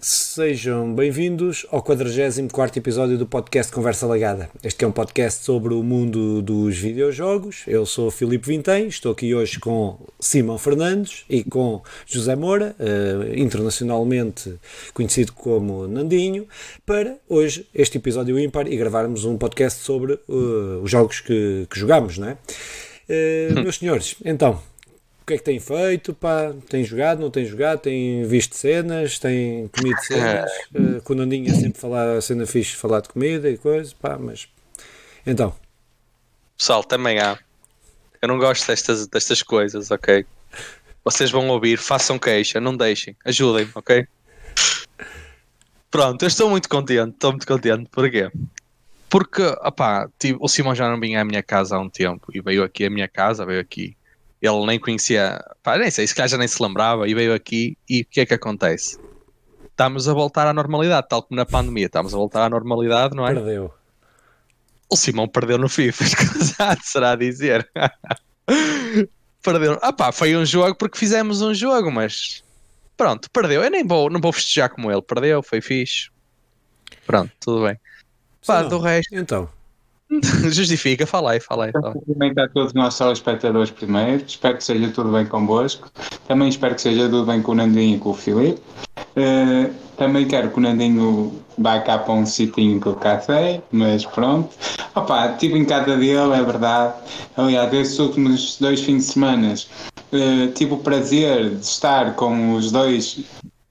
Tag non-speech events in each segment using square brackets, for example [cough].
Sejam bem-vindos ao 44 episódio do podcast Conversa Lagada. Este é um podcast sobre o mundo dos videojogos. Eu sou Filipe Vintém, estou aqui hoje com Simão Fernandes e com José Moura, uh, internacionalmente conhecido como Nandinho, para hoje este episódio ímpar e gravarmos um podcast sobre uh, os jogos que, que jogamos, não é? Uh, meus senhores, então, que é que tem feito? Pá, tem jogado, não tem jogado? Tem visto cenas? Tem comido cenas? Uh, com o Nandinho é sempre falar, a cena fixe falar de comida e coisa, pá, mas. Então. Pessoal, também há. Eu não gosto destas, destas coisas, ok? Vocês vão ouvir, façam queixa, não deixem, ajudem-me, ok? Pronto, eu estou muito contente, estou muito contente. Porquê? Porque, opá, tipo, o Simão já não vinha à minha casa há um tempo e veio aqui à minha casa, veio aqui ele nem conhecia, pá, nem sei, se calhar já nem se lembrava e veio aqui e o que é que acontece? Estamos a voltar à normalidade, tal como na pandemia, estamos a voltar à normalidade, não é? Perdeu. O Simão perdeu no FIFA, [laughs] escusado será a dizer. [laughs] perdeu. Ah pá, foi um jogo porque fizemos um jogo, mas pronto, perdeu. Eu nem vou, não vou festejar como ele, perdeu, foi fixe. Pronto, tudo bem. Pá, do resto. Então. [laughs] Justifica, fala aí, fala aí. Fala. Cumprimentar todos os nossos telespectadores primeiro. Espero que seja tudo bem convosco. Também espero que seja tudo bem com o Nandinho e com o Filipe. Uh, também quero que o Nandinho vá cá para um sitinho que eu cá sei, mas pronto. Opa, estive em casa dele, é verdade. Aliás, esses últimos dois fins de semana uh, tive o prazer de estar com os dois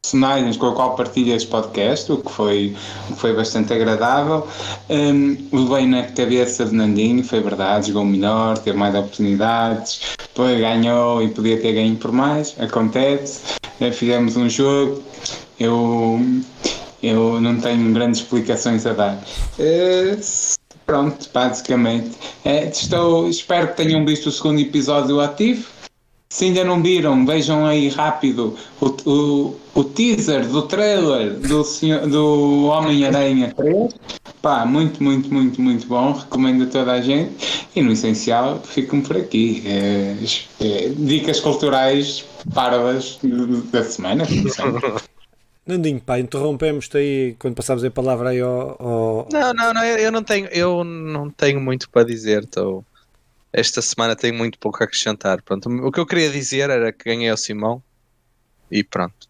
personagens com a qual partilho este podcast, o que foi, o que foi bastante agradável. Um, levei na cabeça de Nandinho, foi verdade, jogou melhor, teve mais oportunidades, depois ganhou e podia ter ganho por mais, acontece. Uh, fizemos um jogo, eu, eu não tenho grandes explicações a dar. Uh, pronto, basicamente. Uh, estou, espero que tenham visto o segundo episódio ativo. Se ainda não viram, vejam aí rápido o, o, o teaser do trailer do, senhor, do Homem-Aranha 3. Pá, muito, muito, muito, muito bom. Recomendo a toda a gente. E no essencial, fico-me por aqui. É, é, dicas culturais parvas da semana. [laughs] Nandinho, pá, interrompemos-te aí quando passámos a palavra aí ao, ao... Não, não, não, eu não tenho, eu não tenho muito para dizer, estou esta semana tenho muito pouco a acrescentar. Pronto, o que eu queria dizer era que ganhei o Simão e pronto.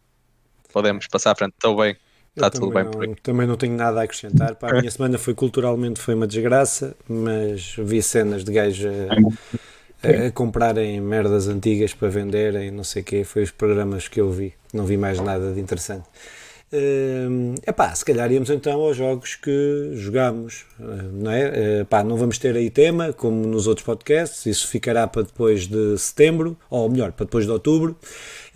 Podemos passar à frente. Estou bem. Está tudo bem não, por aqui. Também não tenho nada a acrescentar. Pá, a minha [laughs] semana foi culturalmente foi uma desgraça, mas vi cenas de gajos a, a, comprarem merdas antigas para venderem, não sei o quê. Foi os programas que eu vi. Não vi mais nada de interessante. Uh, epá, se calhar íamos então aos jogos que jogamos, não é? Epá, não vamos ter aí tema, como nos outros podcasts, isso ficará para depois de setembro, ou melhor, para depois de outubro.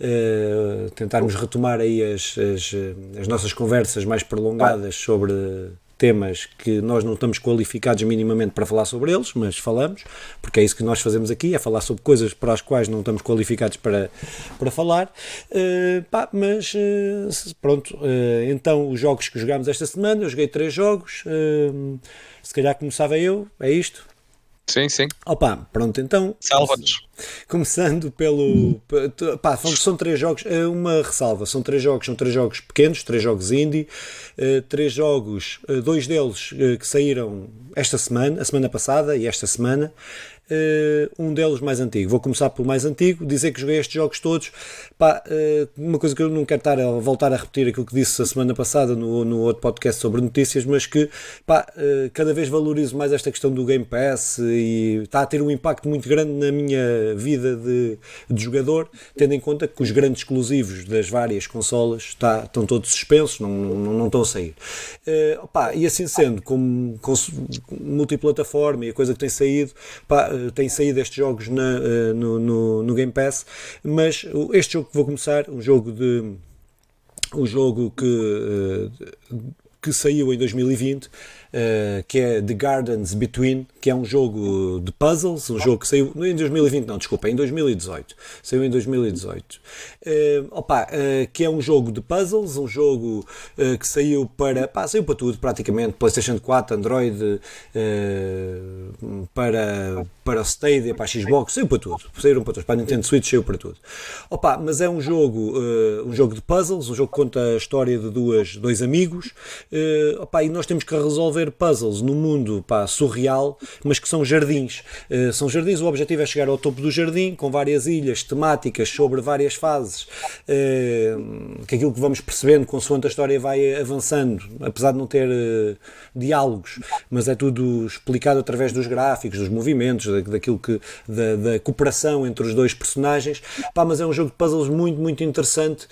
Uh, tentarmos retomar aí as, as, as nossas conversas mais prolongadas sobre temas que nós não estamos qualificados minimamente para falar sobre eles, mas falamos, porque é isso que nós fazemos aqui, é falar sobre coisas para as quais não estamos qualificados para, para falar. Uh, pá, mas uh, pronto, uh, então os jogos que jogámos esta semana, eu joguei três jogos, se calhar começava eu, é isto? Sim, sim. Opa, pronto, então. Salva-nos. Começando pelo. Pá, são três jogos. É uma ressalva. São três jogos, são três jogos pequenos, três jogos indie. Eh, três jogos, eh, dois deles eh, que saíram esta semana, a semana passada e esta semana. Uh, um deles mais antigo. Vou começar pelo mais antigo, dizer que joguei estes jogos todos. Pá, uh, uma coisa que eu não quero estar a voltar a repetir aquilo que disse a semana passada no, no outro podcast sobre notícias, mas que pá, uh, cada vez valorizo mais esta questão do Game Pass e está a ter um impacto muito grande na minha vida de, de jogador, tendo em conta que os grandes exclusivos das várias consolas está, estão todos suspensos, não, não, não estão a sair. Pá, e assim sendo, como, como multiplataforma e a coisa que tem saído, pá, tem saído estes jogos na, uh, no, no, no, Game Pass, mas este jogo que vou começar, um jogo de um jogo que, uh, que saiu em 2020 uh, que é The Gardens Between, que é um jogo de puzzles, um jogo que saiu em 2020, não, desculpa, em 2018. Saiu em 2018. Uh, opa, uh, que é um jogo de puzzles, um jogo que saiu para, pá, saiu para tudo praticamente, PlayStation 4, Android, para, para Stadia, para Xbox, saiu para tudo. Saíram para todos. Para a Nintendo Switch saiu para tudo. Opa, mas é um jogo, um jogo de puzzles, um jogo que conta a história de duas, dois amigos. Opa, e nós temos que resolver puzzles no mundo pá, surreal, mas que são jardins. Uh, são jardins, o objetivo é chegar ao topo do jardim, com várias ilhas temáticas sobre várias fases. Uh, que aquilo que vamos percebendo consoante a história vai avançando, apesar de não ter diálogos, mas é tudo explicado através dos gráficos, dos movimentos, daquilo que da, da cooperação entre os dois personagens. Pá, mas é um jogo de puzzles muito, muito interessante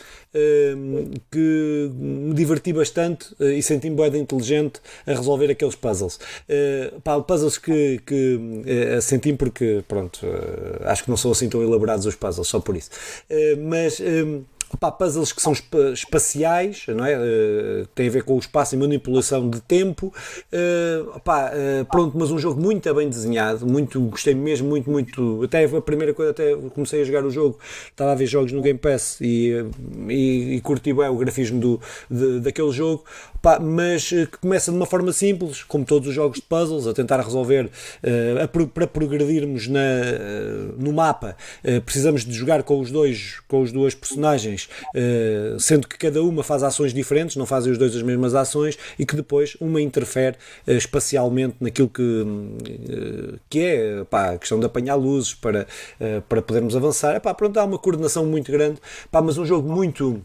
que me diverti bastante eh, e senti-me bem inteligente a resolver aqueles puzzles. Uh, pá, puzzles que, que uh, senti porque, pronto, acho que não são assim tão elaborados os puzzles, só por isso. mas. Opa, puzzles que são espaciais, não é? Uh, tem a ver com o espaço e manipulação de tempo. Uh, opa, uh, pronto, mas um jogo muito bem desenhado, muito, gostei mesmo, muito, muito. Até a primeira coisa, até comecei a jogar o jogo, estava a ver jogos no Game Pass e, e, e curti bem o grafismo do, de, daquele jogo. Opa, mas que começa de uma forma simples, como todos os jogos de puzzles, a tentar resolver, a, para progredirmos na, no mapa, precisamos de jogar com os dois, com os duas personagens eh, sendo que cada uma faz ações diferentes, não fazem os dois as mesmas ações e que depois uma interfere eh, espacialmente naquilo que, eh, que é pá, a questão de apanhar luzes para, para podermos avançar. Epá, pronto, há uma coordenação muito grande, pá, mas um jogo muito,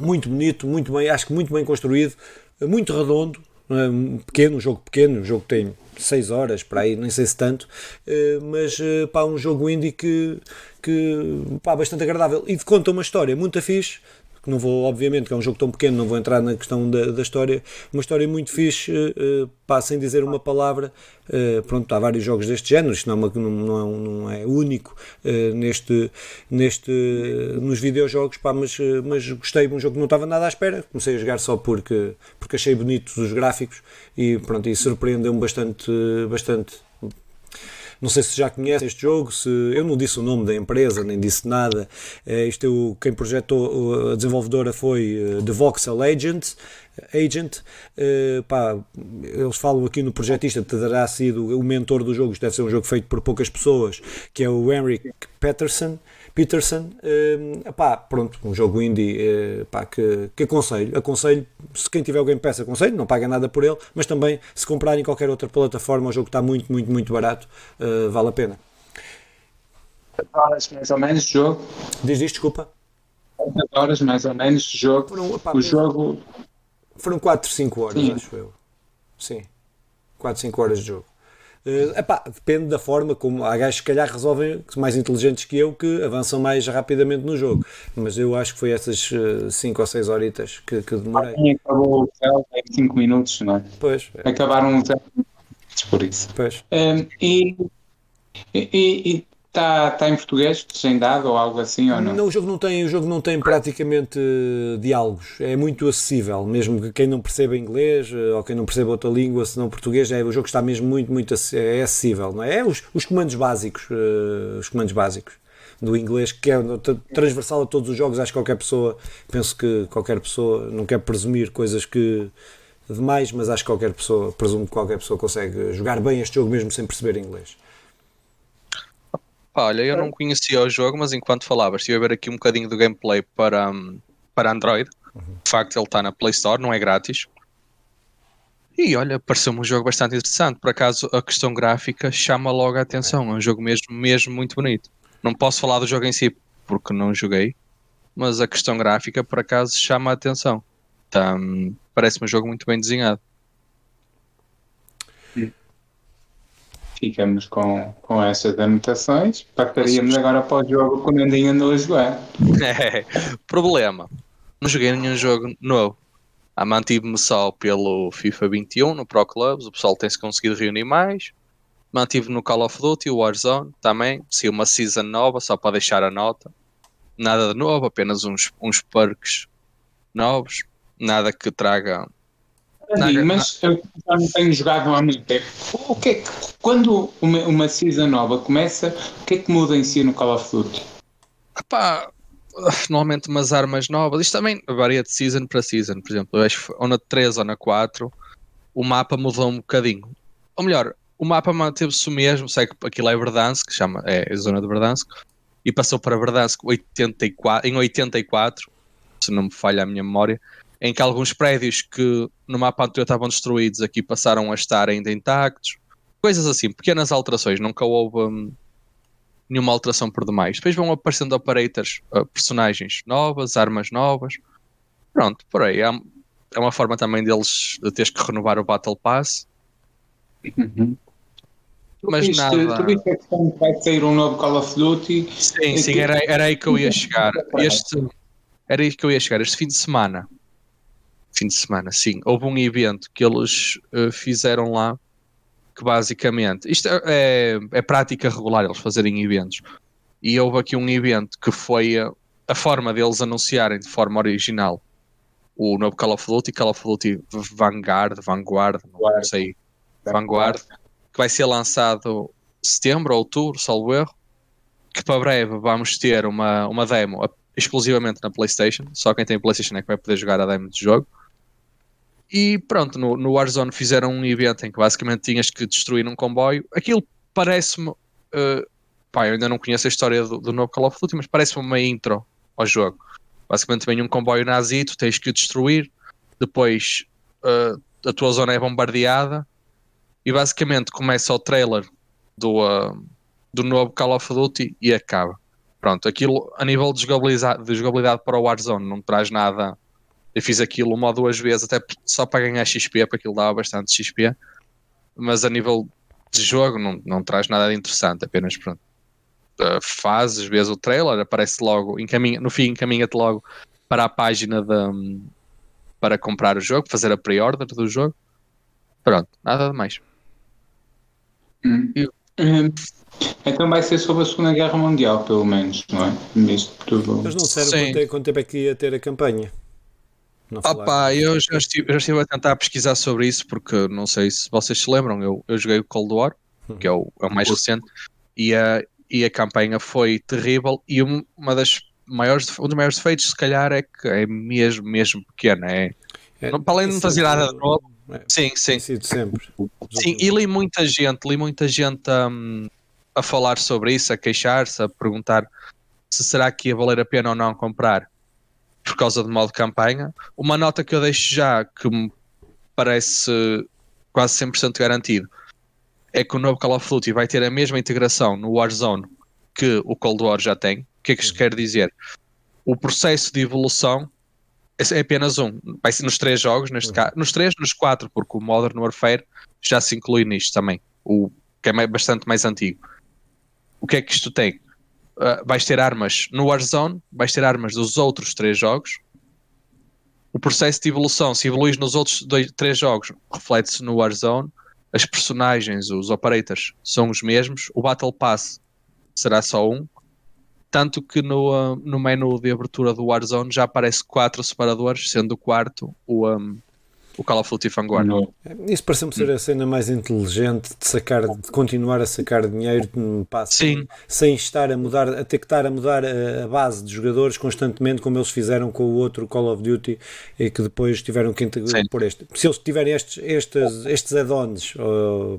muito bonito, muito bem, acho que muito bem construído, muito redondo, pequeno, um jogo pequeno, um jogo que tem 6 horas para aí, nem sei se tanto, mas pá, um jogo indie que que pá, bastante agradável. E conta uma história muito fixe que não vou, obviamente, que é um jogo tão pequeno, não vou entrar na questão da, da história, uma história muito fixe, uh, pá, sem dizer uma palavra, uh, pronto, há vários jogos deste género, isto não é, uma, não, é, não é único uh, neste, neste, nos videojogos, pá, mas, mas gostei, um jogo que não estava nada à espera, comecei a jogar só porque, porque achei bonitos os gráficos e pronto, e surpreendeu-me bastante, bastante não sei se já conhece este jogo, se eu não disse o nome da empresa, nem disse nada. É, isto é o, quem projetou, a desenvolvedora foi uh, The Voxel Agent. Agent, uh, pá, eles falam aqui no projetista terá sido o mentor do jogo, isto deve ser um jogo feito por poucas pessoas, que é o Henrik Peterson. Peterson, uh, epá, pronto, um jogo indie uh, epá, que, que aconselho. Aconselho, se quem tiver alguém peça, aconselho, não paga nada por ele, mas também se comprar em qualquer outra plataforma, o jogo está muito, muito, muito barato, uh, vale a pena. Horas mais ou menos de jogo. Diz isto, desculpa. horas mais ou menos de jogo. Foram, epá, o jogo. Foram 4, 5 horas, Sim. acho eu. Sim. 4, 5 horas de jogo. Uh, epá, depende da forma como há gajos que calhar resolvem mais inteligentes que eu que avançam mais rapidamente no jogo. Mas eu acho que foi essas 5 uh, ou 6 horitas que, que demorei. Sim, acabou o céu em 5 minutos, não é? Pois. Acabaram os por isso. Pois. Um, e, e, e, Está tá em português, legendado ou algo assim ou não? não? o jogo não tem, o jogo não tem praticamente uh, diálogos. É muito acessível, mesmo que quem não perceba inglês uh, ou quem não perceba outra língua, se não português, é, o jogo está mesmo muito, muito é acessível. Não é? é os, os comandos básicos, uh, os comandos básicos do inglês, que é transversal a todos os jogos. Acho que qualquer pessoa, penso que qualquer pessoa, não quer presumir coisas que demais, mas acho que qualquer pessoa, presumo que qualquer pessoa consegue jogar bem este jogo mesmo sem perceber inglês. Pá, olha, eu não conhecia o jogo, mas enquanto falavas, estive a ver aqui um bocadinho do gameplay para, um, para Android. Uhum. De facto, ele está na Play Store, não é grátis. E olha, pareceu-me um jogo bastante interessante. Por acaso, a questão gráfica chama logo a atenção. É um jogo mesmo, mesmo muito bonito. Não posso falar do jogo em si porque não joguei, mas a questão gráfica, por acaso, chama a atenção. Hum, Parece-me um jogo muito bem desenhado. Ficamos com, com essas anotações. Passaríamos agora para o jogo que o Nandinho andou a jogar. É, problema. Não joguei nenhum jogo novo. Ah, Mantive-me só pelo FIFA 21 no Pro Clubs. O pessoal tem-se conseguido reunir mais. Mantive no Call of Duty, o Warzone também. Se uma season nova, só para deixar a nota. Nada de novo, apenas uns, uns perks novos. Nada que traga Sim, mas eu já não tenho jogado há muito tempo. O que é que, quando uma, uma season nova começa, o que é que muda em si no Call of Duty? Epá, normalmente umas armas novas. Isto também varia de season para season. Por exemplo, eu acho ou na 3 ou na 4 o mapa mudou um bocadinho. Ou melhor, o mapa manteve-se o mesmo, sei que aquilo é Verdansk, chama, é a zona de Verdansk, e passou para Verdansk 84, em 84, se não me falha a minha memória, em que alguns prédios que no mapa anterior estavam destruídos aqui passaram a estar ainda intactos, coisas assim, pequenas alterações, nunca houve hum, nenhuma alteração por demais. Depois vão aparecendo operators, uh, personagens novas, armas novas, pronto, por aí. É, é uma forma também deles de teres que renovar o Battle Pass. Uhum. Mas tu viste, nada- Tu viste a questão que vai sair um novo Call of Duty? Sim, É sim, era, era aí que eu ia chegar. Este, era aí que eu ia chegar. Este fim de semana, fim de semana, sim, houve um evento que eles eh, fizeram lá que basicamente isto é, é, é prática regular eles fazerem eventos. E houve aqui um evento que foi a, a forma deles anunciarem de forma original o novo Call of Duty, Call of Duty Vanguard, Vanguard, não sei, Vanguard, que vai ser lançado setembro, outubro, salvo erro que para breve vamos ter uma, uma demo exclusivamente na PlayStation. Só quem tem PlayStation é que vai poder jogar a demo do jogo. E pronto, no, no Warzone fizeram um evento em que basicamente tinhas que destruir um comboio. Aquilo parece-me. eh, pá, eu ainda não conheço a história do, do novo Call of Duty, mas parece-me uma intro ao jogo. Basicamente vem um comboio nazi, tu tens que o destruir. Depois eh, a tua zona é bombardeada. E basicamente começa o trailer do, ah, do novo Call of Duty e acaba. Pronto, aquilo a nível de jogabilidade, de jogabilidade para o Warzone não traz nada. Eu fiz aquilo uma ou duas vezes, até só para ganhar XP, porque aquilo dava bastante XP. Mas a nível de jogo não, não traz nada de interessante, apenas pronto. Uh, fazes, vês o trailer, aparece logo, encaminha, no fim encaminha-te logo para a página de, para comprar o jogo, fazer a pre-order do jogo. Pronto, nada de mais. Hum. Hum. Então vai ser sobre a Segunda Guerra Mundial, pelo menos, não é? Tudo. Mas não disseram Sim. quanto, é- quanto tempo é que ia ter a campanha. Não pá, eu já estive, já estive a tentar pesquisar sobre isso porque não sei se vocês se lembram, eu, eu joguei o Cold War, que é o, é o mais recente, e a, e a campanha foi terrível e um- uma das maiores, um dos maiores defeitos se calhar é que é mesmo, mesmo pequena. É, É, não- para além de não fazer é- nada de novo, é, sim, sim. Sido sempre. Sim, e li muita gente, li muita gente hum, a falar sobre isso, a queixar-se, a perguntar se será que ia valer a pena ou não comprar por causa do modo campanha. Uma nota que eu deixo já que me parece quase 100% garantido é que o novo Call of Duty vai ter a mesma integração no Warzone que o Cold War já tem. O que é que isto quer dizer? O processo de evolução é é apenas um. Vai ser nos três jogos, neste caso. Nos três, nos quatro, porque o Modern Warfare já se inclui nisto também. O que é bastante mais antigo. O que é que isto tem? Uh, vais ter armas no Warzone, vais ter armas dos outros três jogos. O processo de evolução, se evoluís nos outros dois, três jogos, reflete-se no Warzone. As personagens, os operators, são os mesmos. O Battle Pass será só um. Tanto que no, ah, no menu de abertura do Warzone já aparece quatro separadores, sendo o quarto o, um, o Call of Duty Vanguard. No- Isso pareceu-me ser a cena mais inteligente de sacar, de continuar a sacar dinheiro hum, pá, sem, Sim. sem estar a mudar, a ter que estar a mudar a, a base de jogadores constantemente, como eles fizeram com o outro Call of Duty e que depois tiveram que integrar por este. Se eles tiverem estes, estes, estes add-ons,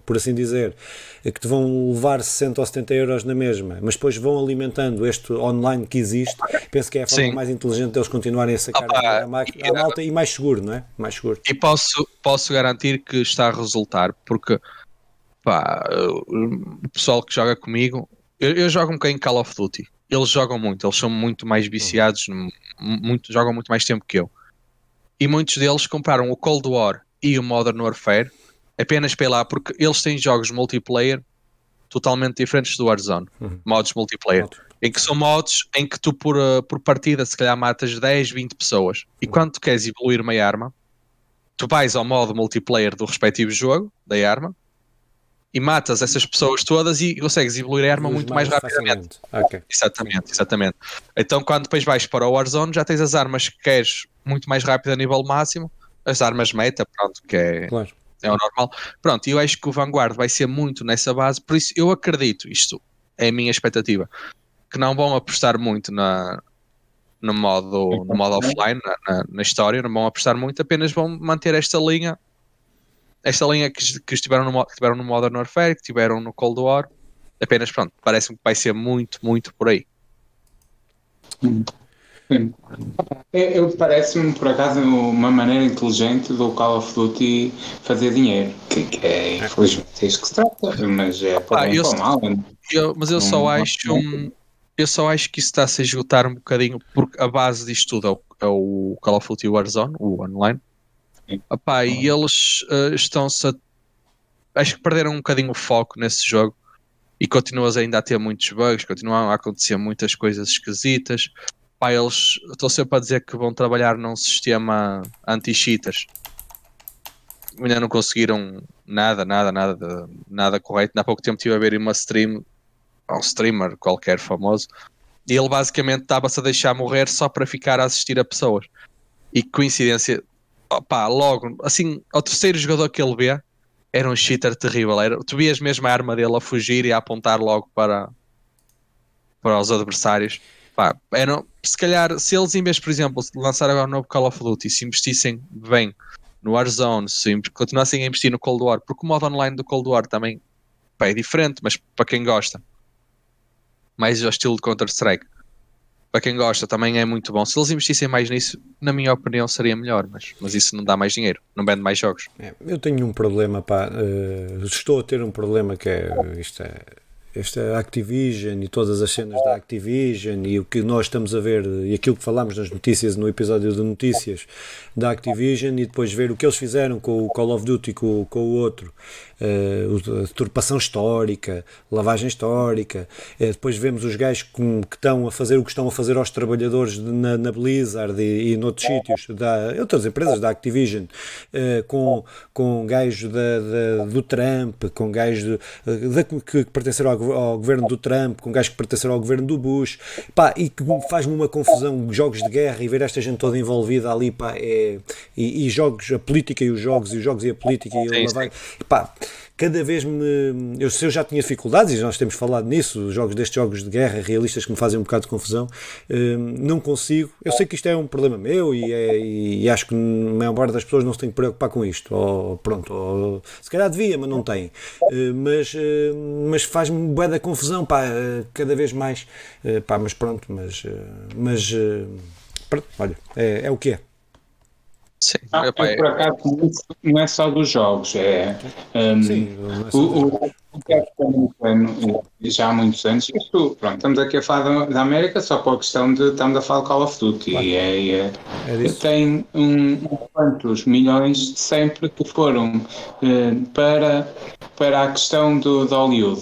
por assim dizer, que te vão levar 60 ou 70 euros na mesma, mas depois vão alimentando este online que existe, penso que é a forma Sim. mais inteligente deles continuarem a sacar Opa, dinheiro à, máquina- à e- malta e mais seguro, não é? Mais seguro. E posso, posso garantir que está a resultar, porque pá, o pessoal que joga comigo, eu, eu jogo um bocadinho Call of Duty. Eles jogam muito, eles são muito mais viciados, m- muito, jogam muito mais tempo que eu. E muitos deles compraram o Cold War e o Modern Warfare apenas pela porque eles têm jogos multiplayer totalmente diferentes do Warzone, Uhum. modos multiplayer, em que são modos em que tu por, uh, por partida se calhar matas 10, 20 pessoas e quando tu queres evoluir uma arma, tu vais ao modo multiplayer do respectivo jogo, da arma, e matas essas pessoas todas e consegues evoluir a arma Reduz muito mais, rapidamente. facilmente. Ok. Exatamente, exatamente. Então, quando depois vais para o Warzone, já tens as armas que queres muito mais rápido a nível máximo, as armas meta, pronto, que é, Claro. é o normal. Pronto, eu acho que o Vanguard vai ser muito nessa base, por isso eu acredito, isto é a minha expectativa, que não vão apostar muito na, no, modo, no modo offline, na, na- na história, não vão apostar muito, apenas vão manter esta linha esta linha que, que estiveram no, que tiveram no Modern Warfare, que tiveram no Cold War, apenas pronto, parece-me que vai ser muito, muito por aí. Sim. Eu, parece-me, por acaso, uma maneira inteligente do Call of Duty fazer dinheiro, que, que é infelizmente é isso que se trata, mas é para ah, ou mal. Eu, mas eu só acho. Um, eu só acho que isso está a se esgotar um bocadinho, porque a base disto tudo é o, é o Call of Duty Warzone, o online. Epá, e eles uh, estão-se a. Acho que perderam um bocadinho o foco nesse jogo e continuas ainda a ter muitos bugs, continuam a acontecer muitas coisas esquisitas. Pá, eles estão sempre a dizer que vão trabalhar num sistema anti-cheaters. Ainda não conseguiram nada, nada, nada, nada correto. Há pouco tempo estive a ver uma stream, um streamer qualquer famoso, e ele basicamente estava-se a deixar morrer só para ficar a assistir a pessoas. E coincidência, opá, logo, assim, ao terceiro jogador que ele vê, era um cheater terrível. Era, tu vias mesmo a arma dele a fugir e a apontar logo para, para os adversários. Pá, era, se calhar, se eles em vez, por exemplo, lançar agora um novo Call of Duty, se investissem bem no Warzone, se continuassem a investir no Cold War, porque o modo online do Cold War também pá, é diferente, mas para quem gosta, mais ao estilo de Counter-Strike, para quem gosta também é muito bom. Se eles investissem mais nisso, na minha opinião, seria melhor, mas, mas isso não dá mais dinheiro, não vende mais jogos. É, eu tenho um problema, pá, uh, estou a ter um problema que é isto é esta Activision e todas as cenas da Activision e o que nós estamos a ver e aquilo que falámos nas notícias no episódio de notícias da Activision e depois ver o que eles fizeram com o Call of Duty com, com o outro uh, deturpação histórica, lavagem histórica. Uh, depois vemos os gajos que, que, estão a fazer o que estão a fazer aos trabalhadores na, na, Blizzard e, e noutros sítios, da, outras empresas da Activision, uh, com, com gajos da, da, do Trump, com gajos de, que, que pertenceram ao, ao, governo do Trump, com gajos que pertenceram ao governo do Bush, pá, e que faz-me uma confusão, jogos de guerra e ver esta gente toda envolvida ali, pá, é, e, e jogos, a política e os jogos, e os jogos e a política e a lavagem, pá, cada vez me. Eu, se eu já tinha dificuldades, e nós temos falado nisso, jogos destes jogos de guerra realistas que me fazem um bocado de confusão, hum, não consigo. Eu sei que isto é um problema meu e, é, e acho que a maior parte das pessoas não se tem que preocupar com isto. Ou pronto, ou, se calhar devia, mas não tem. Hum, mas, hum, mas faz-me bué da confusão, pá, cada vez mais. Pá, mas pronto, mas. mas pronto, olha, é, é o que é. Sim, ah, é, por acaso não é só dos jogos, é, um, Sim, é o, que é americano já há muitos anos, isto, pronto, estamos aqui a falar da, América só por questão de estamos a falar de Call of Duty claro. e é, é, é tem um, quantos milhões sempre que foram uh, para, para a questão do, do Hollywood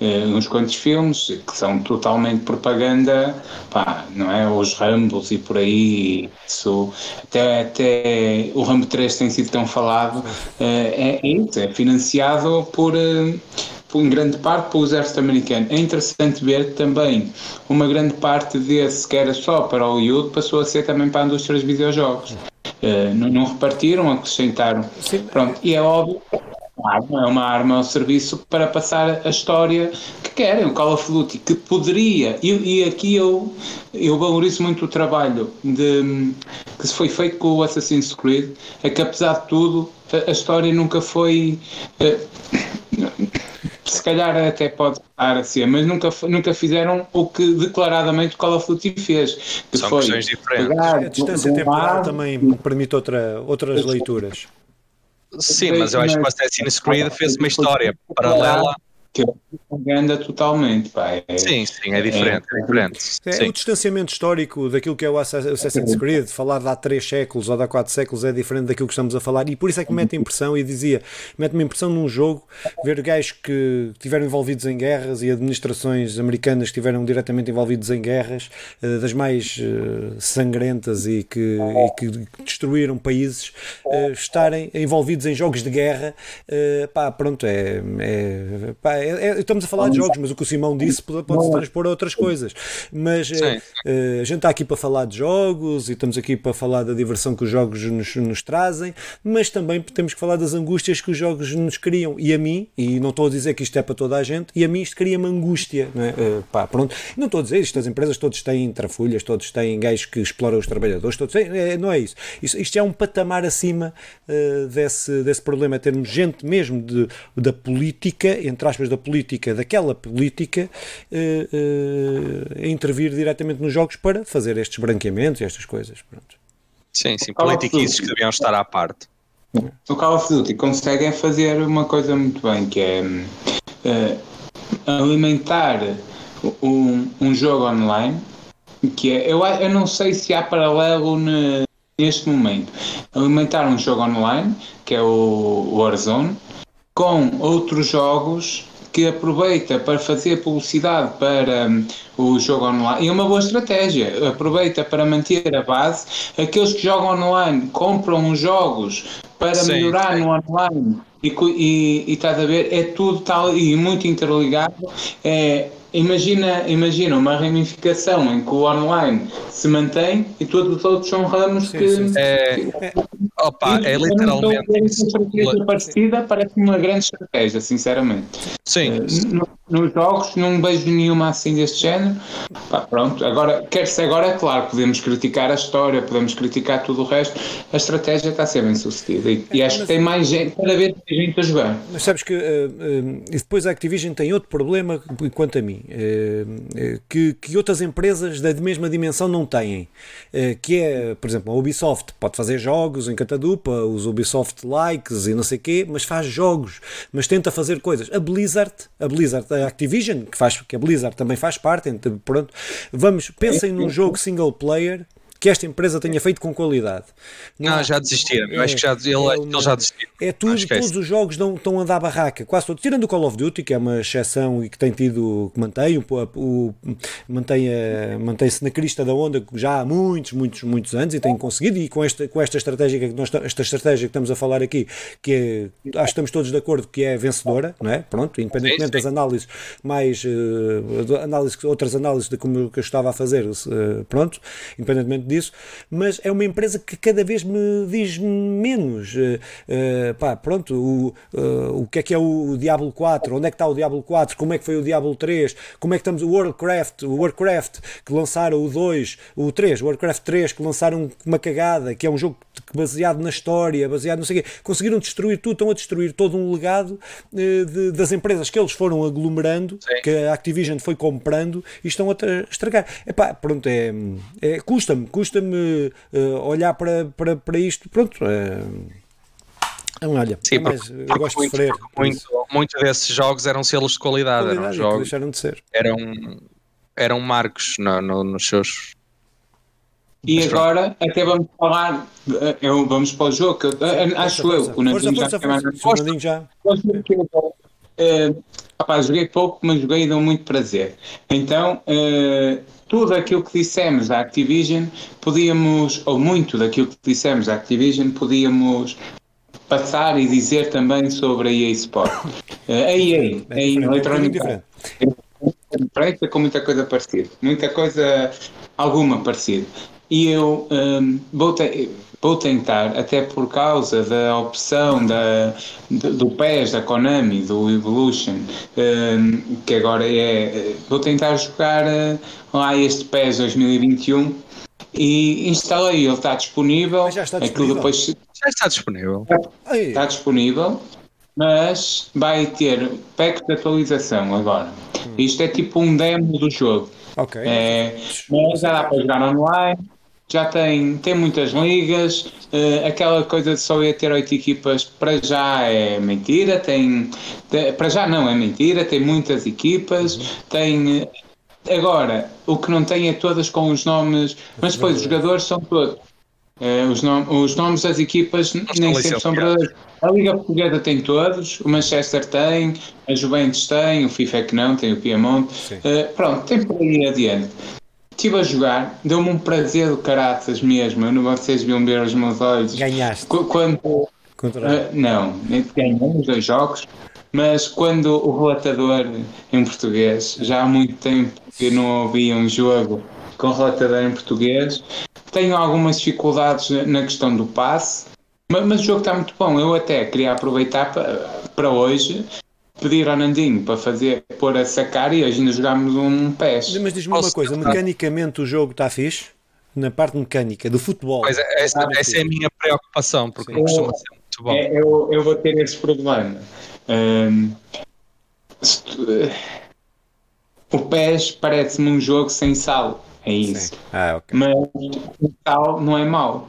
uh, uns quantos filmes que são totalmente propaganda, pá, não é? Os Rambos e por aí, isso, até, até o Rambo 3 tem sido tão falado, uh, é, é isso, é financiado por. Uh, em grande parte pelo exército americano. É interessante ver também uma grande parte desse que era só para o Hollywood passou a ser também para a indústria dos videojogos. Não, não, repartiram, acrescentaram. Sim. Pronto, e é óbvio é uma arma ao serviço para passar a história que querem, o Call of Duty, que poderia, e, e aqui eu, eu valorizo muito o trabalho de, que se foi feito com o Assassin's Creed, é que apesar de tudo, a, a história nunca foi. Uh, [coughs] se calhar até pode estar a ser, mas nunca, nunca fizeram o que declaradamente o Call of Duty fez. Que São foi questões diferentes. a distância temporal também permite outra, outras leituras. Sim, mas eu acho que o Assassin's Creed fez uma história paralela que é propaganda totalmente. Pá. É, sim, sim, é diferente. É, é diferente. É, o distanciamento histórico daquilo que é o Assassin's Creed, falar de há 3 séculos ou de há 4 séculos é diferente daquilo que estamos a falar, e por isso é que mete impressão. E dizia, mete-me impressão num jogo ver gajos que estiveram envolvidos em guerras e administrações americanas que estiveram diretamente envolvidos em guerras, eh, das mais eh, sangrentas e que, e que destruíram países, eh, estarem envolvidos em jogos de guerra. Pá, pronto, é, é, pá, é, é, estamos a falar de jogos, mas o que o Simão disse pode, pode se transpor a outras coisas. Mas é, a gente está aqui para falar de jogos e estamos aqui para falar da diversão que os jogos nos, nos, trazem, mas também temos que falar das angústias que os jogos nos criam. E a mim, e não estou a dizer que isto é para toda a gente, e a mim isto cria-me angústia. Não, é? uh, pá, pronto. não estou a dizer isto, as empresas todos têm trafulhas, todos têm gajos que exploram os trabalhadores, todos têm, é, não é isso. Isto, isto é um patamar acima uh, desse, desse problema, é termos gente mesmo de, da política, entre aspas, da política, daquela política, uh, a intervir diretamente nos jogos para fazer estes branqueamentos e estas coisas. Pronto. Sim, sim, politiquices que deviam estar à parte. O Call of Duty conseguem fazer uma coisa muito bem, que é uh, alimentar um, um jogo online, que é, eu, eu não sei se há paralelo ne, neste momento, alimentar um jogo online, que é o Warzone, com outros jogos que aproveita para fazer publicidade para um, o jogo online. E é uma boa estratégia. Aproveita para manter a base. Aqueles que jogam online compram os jogos para sim, melhorar sim. no online. E, e, e estás a ver, é tudo tal e muito interligado. É, Imagina, imagina uma ramificação em que o online se mantém e todos os outros são ramos sim, que. Sim. É, opa, é literalmente. Uma estratégia parecida parece uma grande estratégia, sinceramente. Sim. Uh, nos jogos não vejo nenhuma assim deste género. Pá, pronto, agora, quer-se agora, é claro, podemos criticar a história, podemos criticar tudo o resto, a estratégia está a ser bem sucedida e, e acho que tem mais gente, cada vez mais gente a jogar. Mas sabes que uh, uh, depois a Activision tem outro problema quanto a mim, uh, que, que outras empresas da mesma dimensão não têm, que é, por exemplo, a Ubisoft pode fazer jogos em catadupa, os Ubisoft likes e não sei o quê, mas faz jogos, mas tenta fazer coisas. A Blizzard, a Blizzard a Activision, que, faz, que a Blizzard também faz parte, pronto, vamos, pensem num jogo single player que esta empresa tenha feito com qualidade. Não, não já desistiram. É, acho que já, ele, ele já desistiu. É tudo, todos os jogos dão, estão a dar barraca, quase todos. Tirando o Call of Duty, que é uma exceção e que tem tido, que mantém, o, o, mantém mantém-se na crista da onda já há muitos, muitos, muitos anos e tem conseguido. E com esta, com esta estratégia que nós, esta estratégia que estamos a falar aqui, que é, acho que estamos todos de acordo que é vencedora, não é? Pronto, independentemente sim, sim. das análises mais, uh, análises, outras análises de como que eu estava a fazer, uh, pronto, independentemente disso, mas é uma empresa que cada vez me diz menos. Uh, uh, pá, pronto, o, uh, o que é que é o Diablo 4? Onde é que está o Diablo 4? Como é que foi o Diablo 3? Como é que estamos o Warcraft? O Warcraft que lançaram o 2, o 3, o Warcraft 3 que lançaram uma cagada, que é um jogo baseado na história, baseado não sei o quê. Conseguiram destruir tudo, estão a destruir todo um legado de, das empresas que eles foram aglomerando, Sim. que a Activision foi comprando e estão a estragar. Epá, pronto, é, é custa-me, custa-me uh, olhar para, para, para isto. Pronto. Uh, olha, Sim, é mais, porque, eu gosto muito, de sofrer. Muito, muito desses jogos eram selos de qualidade, qualidade eram jogos. Deixaram de ser. Eram, eram marcos no, no, nos seus. E agora até vamos falar, eh, eu, vamos para o jogo, que, acho força, eu, o Nandinho já, força, já. Uh, rapaz, joguei pouco, mas joguei e deu muito prazer. Então, uh, tudo aquilo que dissemos da Activision, podíamos, ou muito daquilo que dissemos da Activision, podíamos passar e dizer também sobre a EA Sport. Uh, a EA, a EA Electronic Arts, com muita coisa parecida. Muita coisa, alguma parecida. E eu um, vou, te, vou tentar, até por causa da opção da, do PES, da Konami, do Evolution, um, que agora é. Vou tentar jogar uh, lá este PES 2021 e instalei, ele está disponível. Mas já está disponível. Depois, já está disponível. Está disponível, mas vai ter pack de atualização agora. Hum. Isto é tipo um demo do jogo. Ok. É, mas já dá para jogar online, já tem, tem muitas ligas, uh, aquela coisa de só ia ter oito equipas para já é mentira, tem, tem, para já não é mentira, tem muitas equipas, uhum. tem Agora, o que não tem é todas com os nomes, mas depois os jogadores são todos. É, os, nom os nomes das equipas nem sempre são verdadeiros. A Liga Portuguesa tem todos, o Manchester tem, a Juventus tem, o FIFA é que não, tem o Piemonte. Uh, pronto, tem por aí adiante. Estive a jogar, deu-me um prazer do caraças mesmo. Eu não vocês viam ver os meus olhos. Ganhaste. Quando. Uh, não, ganhamos dois jogos. Mas quando o relatador em português, já há muito tempo que não ouvia um jogo com relatador em português, tenho algumas dificuldades na questão do passe, mas, mas o jogo está muito bom. Eu até queria aproveitar para, para hoje pedir ao Nandinho para fazer, pôr a sacar e hoje ainda jogámos um PES. Mas diz-me uma coisa, mecanicamente o jogo está fixe? Na parte mecânica do futebol. Pois é, essa, essa é a minha preocupação, porque não costuma ser muito bom. É, eu, eu vou ter esse problema. Se tu- o PES parece-me um jogo sem sal. É isso. Sim. Ah, ok. Mas o sal não é mau.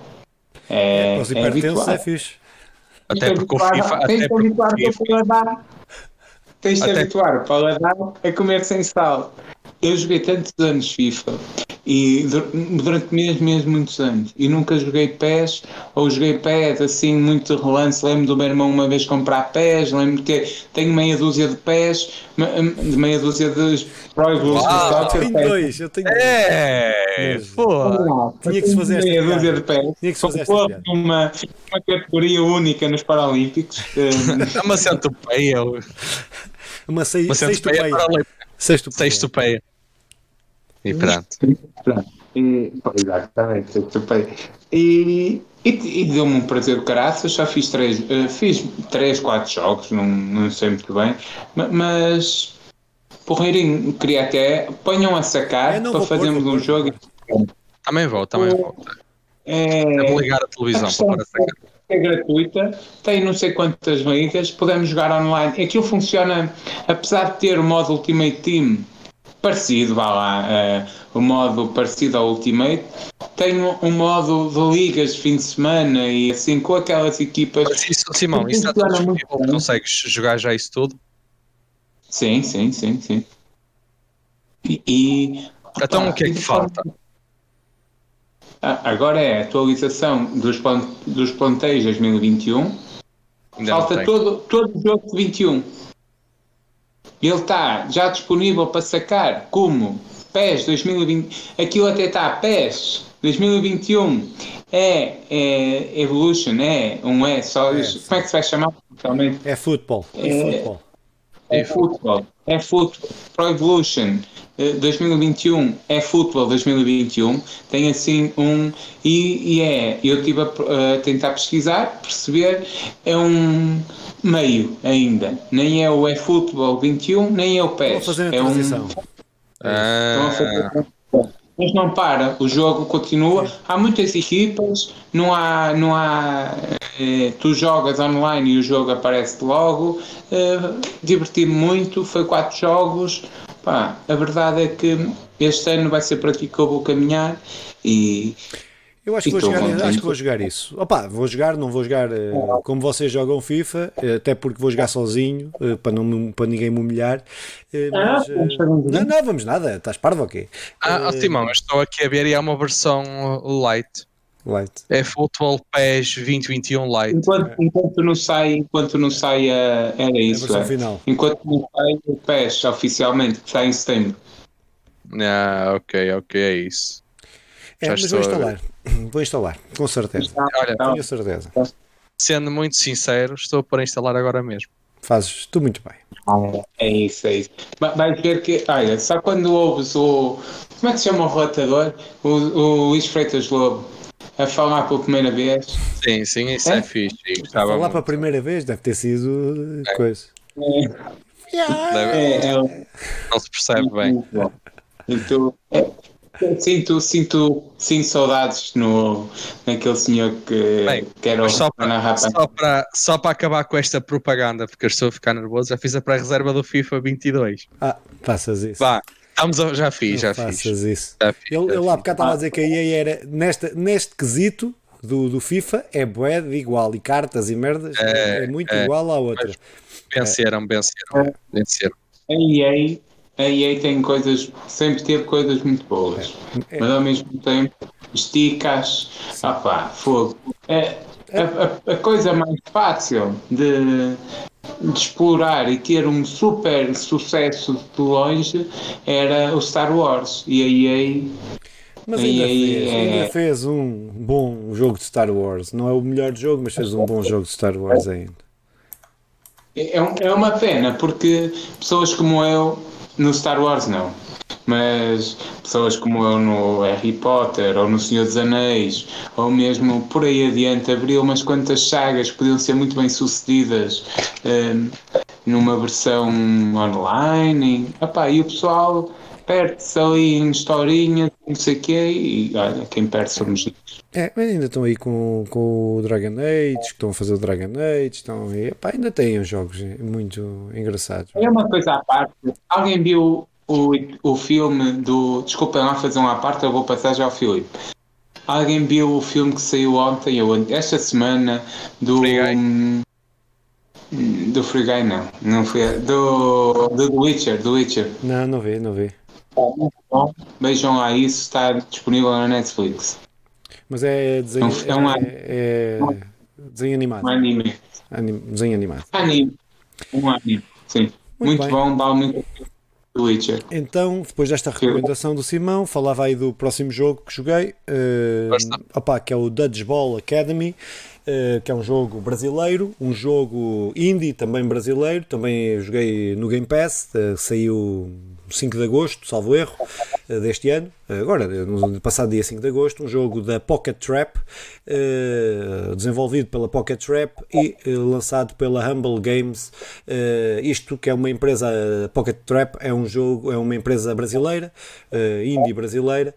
É, é habitual. é fixe. Até porque o FIFA. Tens Até de porque o teu FIFA. Tens de Até- habituar o paladar a comer sem sal. Eu joguei tantos anos FIFA e dur- durante mesmo, mesmo muitos anos e nunca joguei PES ou joguei PES assim muito de relance. Lembro do meu irmão uma vez comprar PES, lembro que tenho meia dúzia de me- de meia dúzia de Pro Evolution Eu Soccer tenho PES. dois, eu tenho dois. É! Pô! Tinha que se fazer esta meia piada. dúzia de PES. Tinha que se fazer esta uma, uma categoria única nos Paralímpicos. É uma centopeia. Uma Uma sei, para ali. Sexto peio. Sextopeia. E pronto. Pronto. E, pô, exatamente, eu topei. E, e, e deu-me um prazer do caraças, só fiz três, eh, fiz três, quatro jogos, não, não sei muito bem, ma- mas porreirinho, queria até ponham a sacar para pôr, fazermos um jogo. Também vou, também vou. É, Devo ligar a televisão questão para essa é gratuita, tem não sei quantas ligas, podemos jogar online. Aquilo funciona, apesar de ter o modo Ultimate Team parecido, vá lá, eh, o modo parecido ao Ultimate, tem um, um modo de ligas de fim de semana e assim com aquelas equipas. Mas isso, Simão, isso está tudo disponível. Consegues jogar já isso tudo? Sim, sim, sim, sim. E, e- Então o que é que falta? Ah, Agora é a atualização dos, plan- dos plantéis 2021. Ainda não Falta tem. todo, todo o jogo de 21. Ele está já disponível para sacar como PES 2020. Aquilo até está PES 2021 é, é Evolution, é um é só. É, como é que se vai chamar? Realmente É futebol. E É. futebol. É futebol. É futebol. Pro Evolution eh, 2021 é futebol 2021. Tem assim um. E, e é. Eu estive a, a tentar pesquisar, perceber. É um meio ainda. Nem é o é futebol 21, nem é o PES. fazer a é um, transição. Estão Ah, a fazer- Mas não para, o jogo continua. Há muitas equipas, não há. Não há eh, tu jogas online e o jogo aparece logo. Eh, Diverti-me muito, foi quatro jogos. Pá, a verdade é que este ano vai ser para aqui que eu vou caminhar e Eu acho que, vou Estou jogar, contente. acho que vou jogar isso. Opa, vou jogar, não vou jogar eh, como vocês jogam FIFA, eh, até porque vou jogar sozinho, eh, para, não, para ninguém me humilhar. Eh, mas, não, não, vamos nada, estás parvo ou quê? ah, Eh, Simão, eu estou aqui a ver e há uma versão light. Light. É Football PES 2021 Light. enquanto, enquanto não sai, enquanto não sai a, era A isso. é. final. Enquanto não sai o PES oficialmente, que sai em setembro. Ah, ok, ok, é isso. É, Já mas vou instalar. Vou instalar, com certeza. Olha, Tá. Tenho certeza. sendo muito sincero, estou para instalar agora mesmo. Fazes tu muito bem. É isso, é isso. Vai- Vais ver que, olha, só quando ouves o. Como é que se chama o relatador? O, o Luís Freitas Lobo a falar pela primeira vez. Sim, sim, isso é, É? fixe. Gostava Falar muito. para a primeira vez deve ter sido eh, coisa. É, é, é Não se percebe bem. muito bom. Então, é, sinto, sinto, sinto saudades no, naquele senhor que, Bem, que era o Mas só para, só, para, só para acabar com esta propaganda, porque eu estou a ficar nervoso, já fiz a pré-reserva do FIFA 22. Ah, faças isso. Vá, estamos a- já fiz, já faças fiz. isso. Já fiz, Ele, já ele lá bocado estava a dizer que a EA era nesta, neste quesito do, do FIFA é bué de igual e cartas e merdas é, É, muito é. igual à outra. Venceram, venceram, venceram. A EA, a EA tem coisas, sempre teve coisas muito boas, É. mas ao mesmo tempo esticas, opá, fogo. É, a, a- a coisa mais fácil de, de explorar e ter um super sucesso de longe era o Star Wars e a EA Mas ainda, aí, fez, é- ainda fez um bom jogo de Star Wars. Não é o melhor jogo, mas fez um bom jogo de Star Wars ainda. é, um- é uma pena, porque pessoas como eu no Star Wars não. Mas pessoas como eu no Harry Potter ou no Senhor dos Anéis, ou mesmo por aí adiante, abriu umas quantas sagas que podiam ser muito bem sucedidas hum, numa versão online. E, e o pessoal perde-se ali em historinha, não sei o quê, e olha, quem perde somos nós. É, mas ainda estão aí com, com o Dragon Age, que estão a fazer o Dragon Age, estão aí, pá, ainda têm uns jogos muito engraçados. É uma coisa à parte. Alguém viu o, o filme do. Desculpem lá fazer uma à parte, eu vou passar já ao Filipe. Alguém viu o filme que saiu ontem ou esta semana do. Free Guy? Do Free Guy, não. Não foi. Do, do The Witcher. Do Witcher. Não, não vê, não vê. Bom, vejam lá isso, está disponível na Netflix. Mas é desenho, É um- é, é desenho animado. Um anime. Anim- desenho animado. Anime. Um anime. Sim. Muito Muito, bom, vale muito Witcher. Então, depois desta recomendação do Simão, falava aí do próximo jogo que joguei, eh, Força. opá, que é o Dodgeball Academy, eh, que é um jogo brasileiro, um jogo indie também brasileiro, também joguei no Game Pass, eh, saiu 5 de agosto, salvo erro, eh, deste ano, agora, no passado dia 5 de agosto, um jogo da Pocket Trap, eh, desenvolvido pela Pocket Trap e eh, lançado pela Humble Games. Eh, isto que é uma empresa, Pocket Trap é um jogo, é uma empresa brasileira, eh, indie brasileira.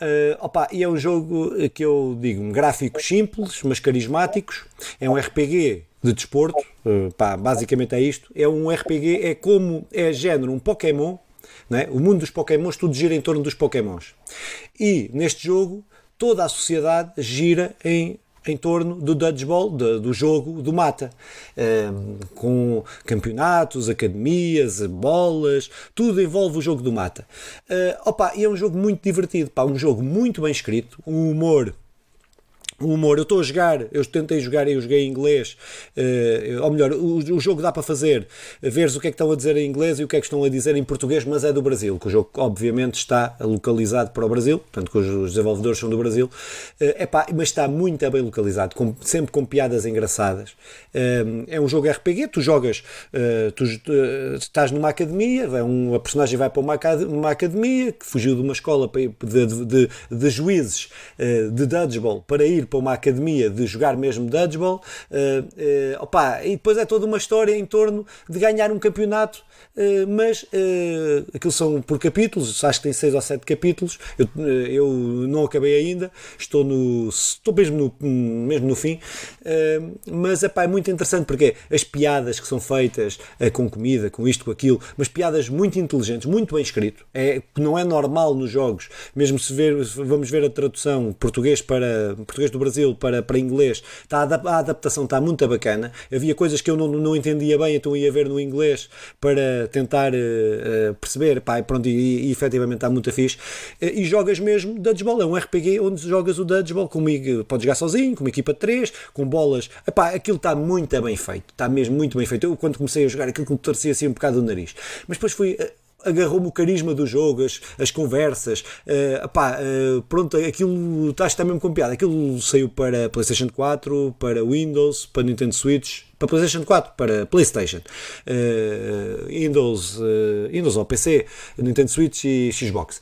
Eh, opa, e é um jogo eh, que eu digo, gráficos simples, mas carismáticos. É um RPG de desporto, eh, pá, basicamente é isto. É um RPG, é como, é género, um Pokémon, é? O mundo dos Pokémons, tudo gira em torno dos Pokémons. E neste jogo, toda a sociedade gira em, em torno do dodgeball, do, do jogo do mata, Ehm, com campeonatos, academias, bolas, tudo envolve o jogo do mata. Eh, opa, e é um jogo muito divertido, pá, um jogo muito bem escrito, um humor o humor, eu estou a jogar, eu tentei jogar e eu joguei em inglês, eh, ou melhor, o, o jogo dá para fazer, veres o que é que estão a dizer em inglês e o que é que estão a dizer em português, mas é do Brasil, que o jogo obviamente está localizado para o Brasil, portanto que os, desenvolvedores são do Brasil, é epá, mas está muito bem localizado, com- sempre com piadas engraçadas. Eh, é um jogo RPG, tu jogas, eh, tu estás numa academia, um, a personagem vai para uma, uma academia que fugiu de uma escola de, de- de- de juízes de dodgeball para ir para uma academia de jogar mesmo dodgeball. eh, eh, opa, e depois é toda uma história em torno de ganhar um campeonato, mas eh, aquilo são por capítulos, acho que tem seis ou sete capítulos. Eu, eh, eu não acabei ainda, estou no estou mesmo no, mesmo no fim, eh, mas epá, é muito interessante porque as piadas que são feitas eh, com comida, com isto, com aquilo, mas piadas muito inteligentes, muito bem escrito. É não é normal nos jogos, mesmo se ver, vamos ver a tradução português para português do Brasil para, para inglês, está a adaptação está muito bacana. Havia coisas que eu não, não entendia bem, então ia ver no inglês para tentar eh, eh, perceber, pá, e pronto, e, e efetivamente está muito fixe. E jogas mesmo Dodgeball, é um RPG onde jogas o Dodgeball comigo, podes jogar sozinho, com uma equipa de 3, com bolas, Epá, aquilo está muito bem feito, está mesmo muito bem feito. Eu quando comecei a jogar aquilo que me torcia assim um bocado o nariz, mas depois fui agarrou-me o carisma do jogo, as, as conversas, eh, epá, eh, pronto, aquilo está, está mesmo com piada. Aquilo saiu para PlayStation 4, para Windows, para Nintendo Switch, para PlayStation 4, para PlayStation, eh, Windows, Windows ou PC, Nintendo Switch e Xbox.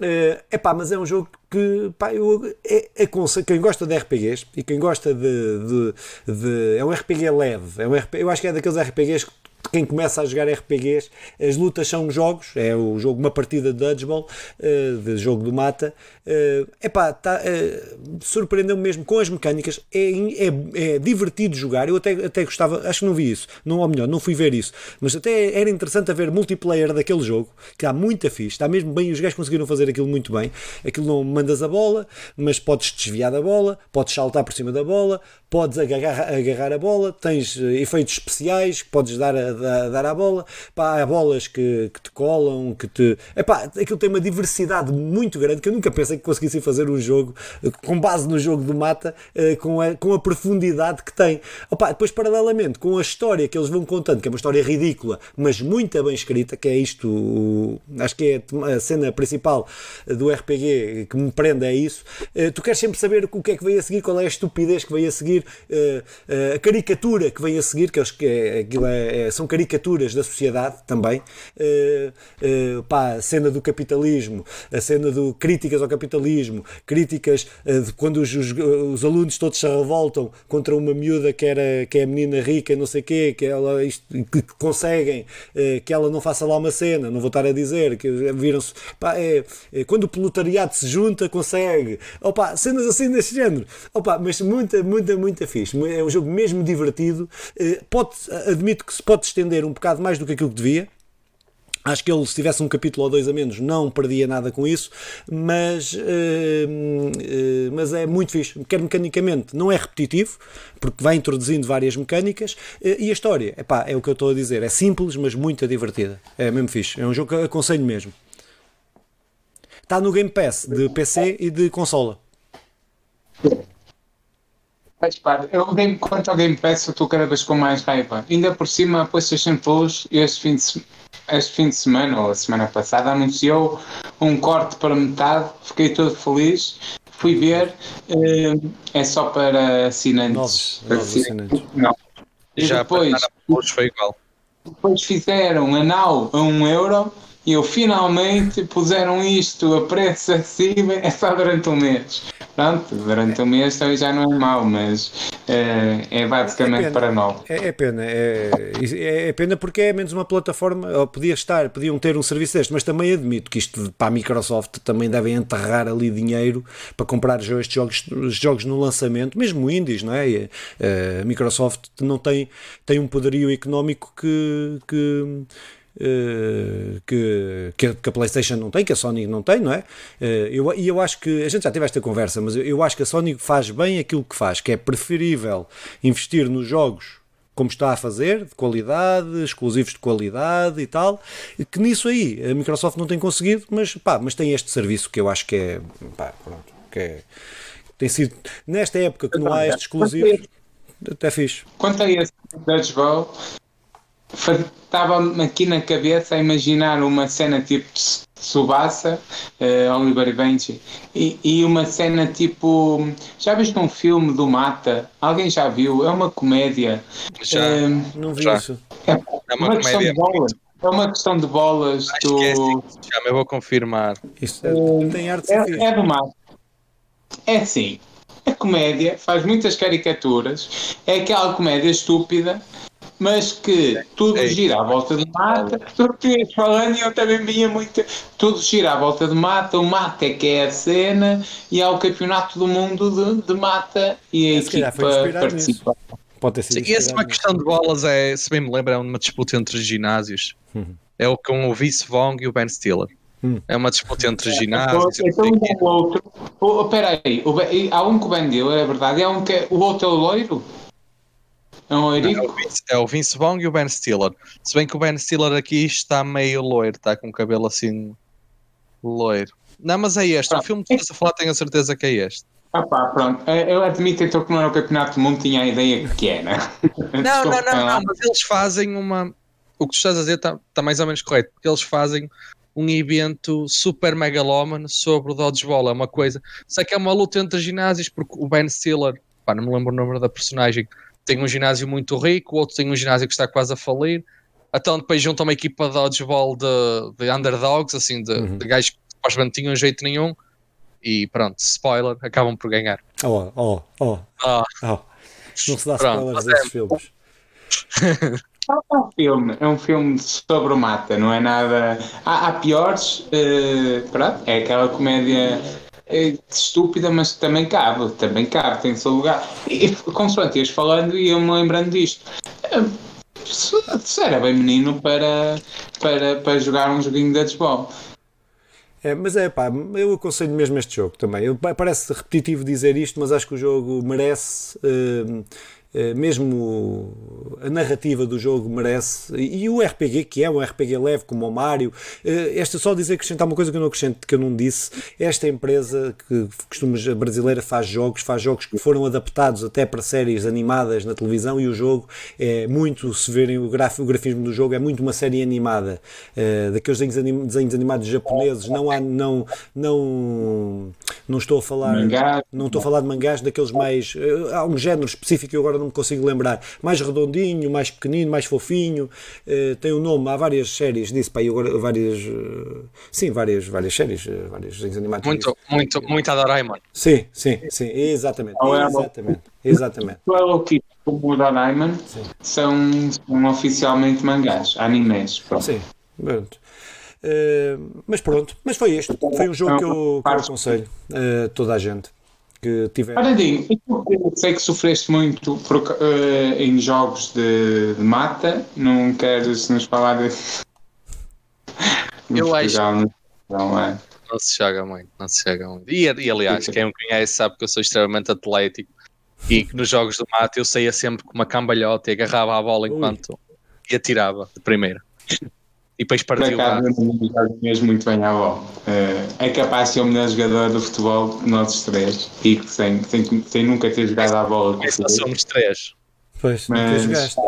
É epá, mas é um jogo que pá, eu, é, aconselho- quem gosta de RPGs e quem gosta de, de- de- é um RPG leve, é um eu acho que é daqueles RPGs que quem começa a jogar RPGs, as lutas são jogos, é o jogo, uma partida de dodgeball, eh, de jogo do mata. É epá, tá, eh, surpreendeu-me mesmo com as mecânicas, é, é, é divertido jogar. Eu até, até gostava, acho que não vi isso, não, ou melhor, não fui ver isso, mas até era interessante haver multiplayer daquele jogo, que há muita fixe, está mesmo bem, os gajos conseguiram fazer aquilo muito bem. Aquilo não mandas a bola, mas podes desviar da bola, podes saltar por cima da bola, podes agarrar, agarrar a bola, tens eh, efeitos especiais que podes dar, a, dar, dar à bola, pá, há bolas que, que te colam, que te. Epá, aquilo tem uma diversidade muito grande que eu nunca pensei que conseguissem fazer um jogo eh, com base no jogo do mata, eh, com, a, com a profundidade que tem. Depois, paralelamente, com a história que eles vão contando, que é uma história ridícula, mas muito bem escrita, que é isto, o- acho que é a cena principal do RPG que me prende, é isso. Tu queres sempre saber o que é que veio a seguir, qual é a estupidez que veio a seguir seguir, uh, a caricatura que vem a seguir, que, que é, é, é, são caricaturas da sociedade também, pá, a cena do capitalismo, a cena do críticas ao capitalismo, críticas de quando os, os, os, alunos todos se revoltam contra uma miúda que, era, que é a menina rica, não sei o quê, que, ela, isto, que conseguem que ela não faça lá uma cena, não vou estar a dizer, que viram-se, é, é, quando o pelotariado se junta, consegue, opa, cenas assim desse género, opa, mas muita, muita, muita fixe, é um jogo mesmo divertido, eh, pode, admito que se pode estender um bocado mais do que aquilo que devia, Acho que ele, se tivesse um capítulo ou dois a menos, não perdia nada com isso, mas, uh, uh, mas é muito fixe. Quer mecanicamente, não é repetitivo, porque vai introduzindo várias mecânicas, uh, e a história, epá, é o que eu estou a dizer, é simples, mas muito divertida. É mesmo fixe. É um jogo que aconselho mesmo. Está no Game Pass de PC e de consola. Faz parte. Eu, quanto ao Game Pass, eu estou cada vez com mais raiva. Ainda por cima, a PlayStation Plus, este fim de, este fim de semana, ou a semana passada, anunciou um corte para metade. Fiquei todo feliz. Fui ver. Eh, é só para assinantes. Novos, novos assinantes. Não. E Já depois, foi igual. Depois fizeram a Now a 1 um euro e eu finalmente puseram isto a preço acessível é só durante um mês. Pronto, durante um mês também já não é mau, mas é, é basicamente é para novo. É, é pena, é, é, é, pena porque é menos uma plataforma, podia estar, podiam ter um serviço deste, mas também admito que isto para a Microsoft também devem enterrar ali dinheiro para comprar estes jogos, jogos no lançamento, mesmo indies, não é? A Microsoft não tem, tem um poderio económico que, que que, que, a, PlayStation não tem, que a Sony não tem, não é? Eu, e eu acho que a gente já teve esta conversa, mas eu, eu, acho que a Sony faz bem aquilo que faz, que é preferível investir nos jogos como está a fazer, de qualidade, exclusivos de qualidade e tal, que nisso aí a Microsoft não tem conseguido, mas pá, mas tem este serviço que eu acho que é, pá, pronto, que é, tem sido nesta época que não há estes exclusivos, até fixe. Quanto a esse Dutch Ball, estava-me aqui na cabeça a imaginar uma cena tipo Subasa, uh, Oliver Benji, e, e uma cena tipo. Já viste um filme do Mata? Alguém já viu? É uma comédia. Já. Uh, não vi já. isso. É, é uma, uma questão de bolas. É uma questão de bolas Acho do. Que é assim chama, eu vou confirmar. Isso é, tem arte é, é do Mata. É assim. A comédia faz muitas caricaturas, é aquela comédia estúpida mas que tudo Ei. gira à volta de mata, português falando, e eu também vinha muito. Tudo gira à volta de mata, o mata é que é a cena, e há o campeonato do mundo de, de mata, e a equipa participa. Pode ter sido Sim, essa é uma questão de bolas, é, se bem me lembro, é uma disputa entre ginásios. Uhum. É o com o Vince Vong e o Ben Stiller. Hum. É uma disputa entre ginásios. Então, então o outro. Oh, espera aí, há um que o Ben Stiller, é verdade, há um que é, o outro é o loiro? É loirico? É o, Vince, é o Vince Vaughn e o Ben Stiller. Se bem que o Ben Stiller aqui está meio loiro, está com o cabelo assim loiro. Não, mas é este. O filme que estás a falar, tenho a certeza que é este. Ah pá, pronto. É, eu admito então que não era o Campeonato do Mundo, tinha a ideia que era. É, [laughs] não, não, não, não, mas eles fazem uma. O que tu estás a dizer está tá mais ou menos correto, porque eles fazem um evento super megalómano sobre o dodgeball. É uma coisa. Sei que é uma luta entre ginásios, porque o Ben Stiller, pá, não me lembro o nome da personagem, tem um ginásio muito rico, o outro tem um ginásio que está quase a falir. Então depois juntam uma equipa de dodgeball de, de underdogs, assim, de, uhum. de gajos que supostamente tinham jeito nenhum. E pronto, spoiler, acabam por ganhar. Oh, oh, oh. Ah. oh. Não se dá pronto, spoilers desses é... filmes. [laughs] É um filme, é um filme sobre o mata, não é nada. Há, há piores, uh, pronto, é aquela comédia é estúpida, mas também cabe, também cabe, tem seu lugar. E consoante ias falando e eu me lembrando disto. Se era bem menino para, para, para jogar um joguinho de dodgeball. É, mas é pá, eu aconselho mesmo este jogo também. Parece repetitivo dizer isto, mas acho que o jogo merece. Uh, mesmo a narrativa do jogo merece, e o RPG, que é um RPG leve, como o Mario, eh, esta só dizer acrescentar uma coisa que eu não acrescento, que eu não disse, esta empresa que costumes brasileira faz jogos, faz jogos que foram adaptados até para séries animadas na televisão e o jogo é muito, se verem o, graf, o grafismo do jogo, é muito uma série animada, uh, daqueles desenhos, anim, desenhos animados japoneses, não há, não, não Não estou a falar, Mangás. não estou a falar de mangás daqueles mais. eh, há um género específico que eu agora não me consigo lembrar. Mais redondinho, mais pequenino, mais fofinho. eh, tem um nome, há várias séries disso, pá, agora várias. eh, sim, várias, várias séries, eh, vários desenhos animados. Muito, muito, muito a Doraemon. Sim, sim, sim, exatamente. É Exatamente, exatamente. O Hello Kitty como o Doraemon são, são oficialmente mangás, animes. Pronto. Sim, pronto. Eh, mas pronto, mas foi este. Foi um jogo que eu, que eu aconselho a toda a gente que tiver. Ora, Dinho, eu sei que sofreste muito por eh, em jogos de, de mata. Não queres nos falar de. Eu acho- Não, não é. Não se joga muito, não se joga muito. E, e, aliás, [laughs] quem me conhece sabe que eu sou extremamente atlético e que nos jogos do mato eu saía sempre com uma cambalhota e agarrava a bola Ui. enquanto e atirava de primeira. E depois Por partia o acaso, não mesmo muito bem à bola. Eh, é capaz de ser o melhor jogador do futebol de nós três. E sem, sem, sem nunca ter jogado à bola Mas só somos três. Pois, nunca Mas jogaste.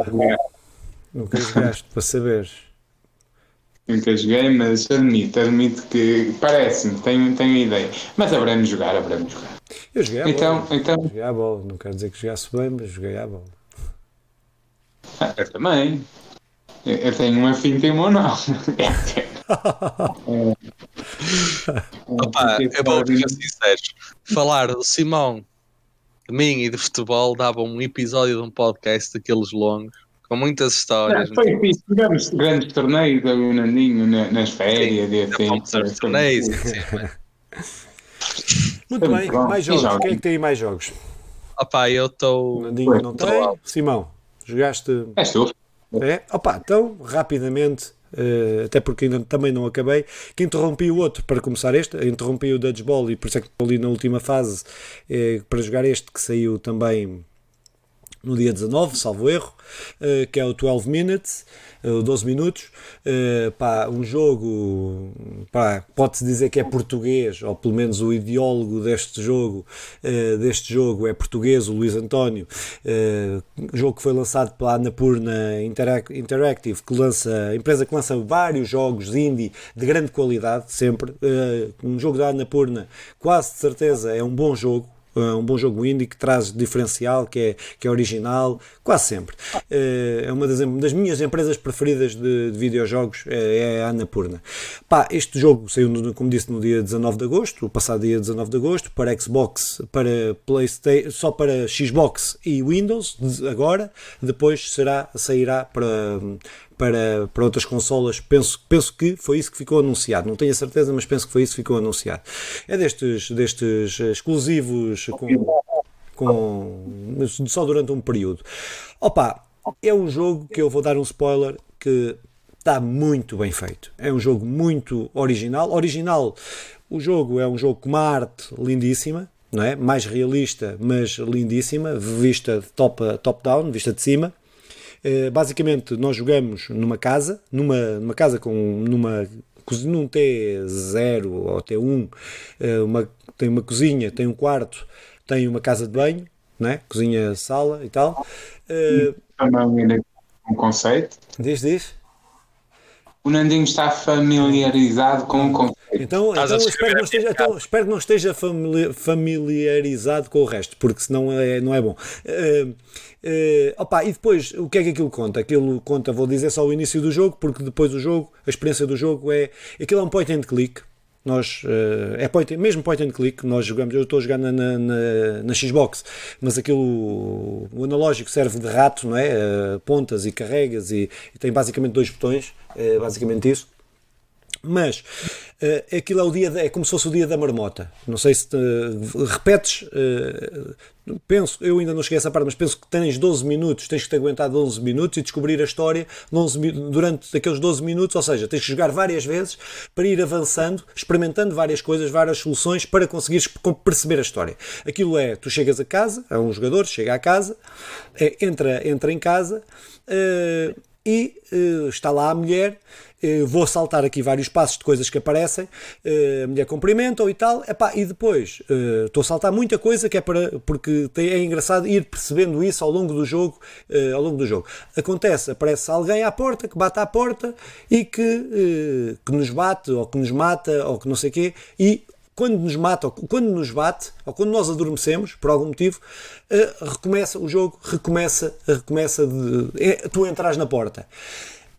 Nunca jogaste, para saberes. nunca joguei, mas admito, admito que parece-me, tenho, tenho ideia. Mas haveremos jogar, haveremos jogar. Eu joguei à Então, bola. então Joguei à bola. Não quero dizer que jogasse bem, mas joguei à bola. Ah, Eu também. Eu eu tenho uma finta e uma não. [laughs] Opa, eu vou ser sincero. Falar do Simão, de mim e de futebol dava um episódio de um podcast daqueles longos, com muitas histórias. Foi fixe, tivemos grandes torneios e o Nandinho na- nas férias e Já assim. torneios assim, mas- Muito bem, bom. mais jogos. jogos? Quem é que tem aí mais jogos? Opa, eu estou. Nandinho não tem. Simão, jogaste. És tu? É? Opa, então, rapidamente, eh, até porque ainda também não acabei, que interrompi o outro para começar este, interrompi o Dodgeball e por isso é que estou ali na última fase eh, para jogar este que saiu também no dia 19, salvo erro, eh, que é o 12 Minutes, eh, o 12 minutos, eh, pá, um jogo, pode-se dizer que é português, ou pelo menos o ideólogo deste jogo, eh, deste jogo é português, o Luís António, eh, jogo que foi lançado pela Annapurna Interac- Interactive, que lança, empresa que lança vários jogos indie de grande qualidade, sempre, eh, um jogo da Annapurna, quase de certeza é um bom jogo, um bom jogo indie que traz diferencial, que é, que é original, quase sempre. Uh, é uma das, das minhas empresas preferidas de, de videojogos, é, é a Annapurna. Pá, este jogo saiu, no- como disse, no dia 19 de agosto, o passado dia 19 de agosto, para Xbox, para PlayStation, só para Xbox e Windows, agora, depois será, sairá para, para, para outras consolas. Penso, penso que foi isso que ficou anunciado. Não tenho a certeza, mas penso que foi isso que ficou anunciado. É destes, destes exclusivos com, com, só durante um período. Opa, é um jogo que eu vou dar um spoiler que está muito bem feito. É um jogo muito original. Original, o jogo é um jogo com uma arte lindíssima, não é? Mais realista, mas lindíssima, vista de top, vista de cima. Eh, basicamente, nós jogamos numa casa, numa, numa casa com numa cozinha, num T0 ou T1, eh, uma, tem uma cozinha, tem um quarto, tem uma casa de banho, né? cozinha, sala e tal. Eh, Também ainda com o conceito. diz, diz. O Nandinho está familiarizado com o conceito. Então, então, espero, que esteja, então espero que não esteja famili- familiarizado com o resto, porque senão é, não é bom. Eh, eh, opa, e depois, o que é que aquilo conta? Aquilo conta, vou dizer só o início do jogo, porque depois do jogo, a experiência do jogo é. Aquilo é um point and click. Nós, eh, é point, mesmo point and click, nós jogamos, eu estou na, na, na- na Xbox, mas aquilo, o analógico serve de rato, não é? Eh, pontas e carregas e, e tem basicamente dois botões, é basicamente isso. Mas eh, aquilo é o dia da- é como se fosse o dia da marmota. Não sei se te, repetes, eh, penso, eu ainda não cheguei a essa parte, mas penso que tens 12 minutos, tens que te aguentar 12 minutos e descobrir a história de 11 mi- durante aqueles 12 minutos, ou seja, tens que jogar várias vezes para ir avançando, experimentando várias coisas, várias soluções para conseguires perceber a história. Aquilo é, tu chegas a casa, é um jogador, chega a casa, eh, entra, entra em casa e está lá a mulher. Eh, vou saltar aqui vários passos de coisas que aparecem. eh, a mulher cumprimenta e tal. Epá, e depois eh, estou a saltar muita coisa que é para porque é engraçado ir percebendo isso ao longo do jogo. ao longo do jogo acontece, aparece alguém à porta que bate à porta e que, que nos bate ou que nos mata ou que não sei o quê e quando nos mata, ou quando nos bate, ou quando nós adormecemos, por algum motivo, recomeça o jogo, recomeça, recomeça de, tu entras na porta.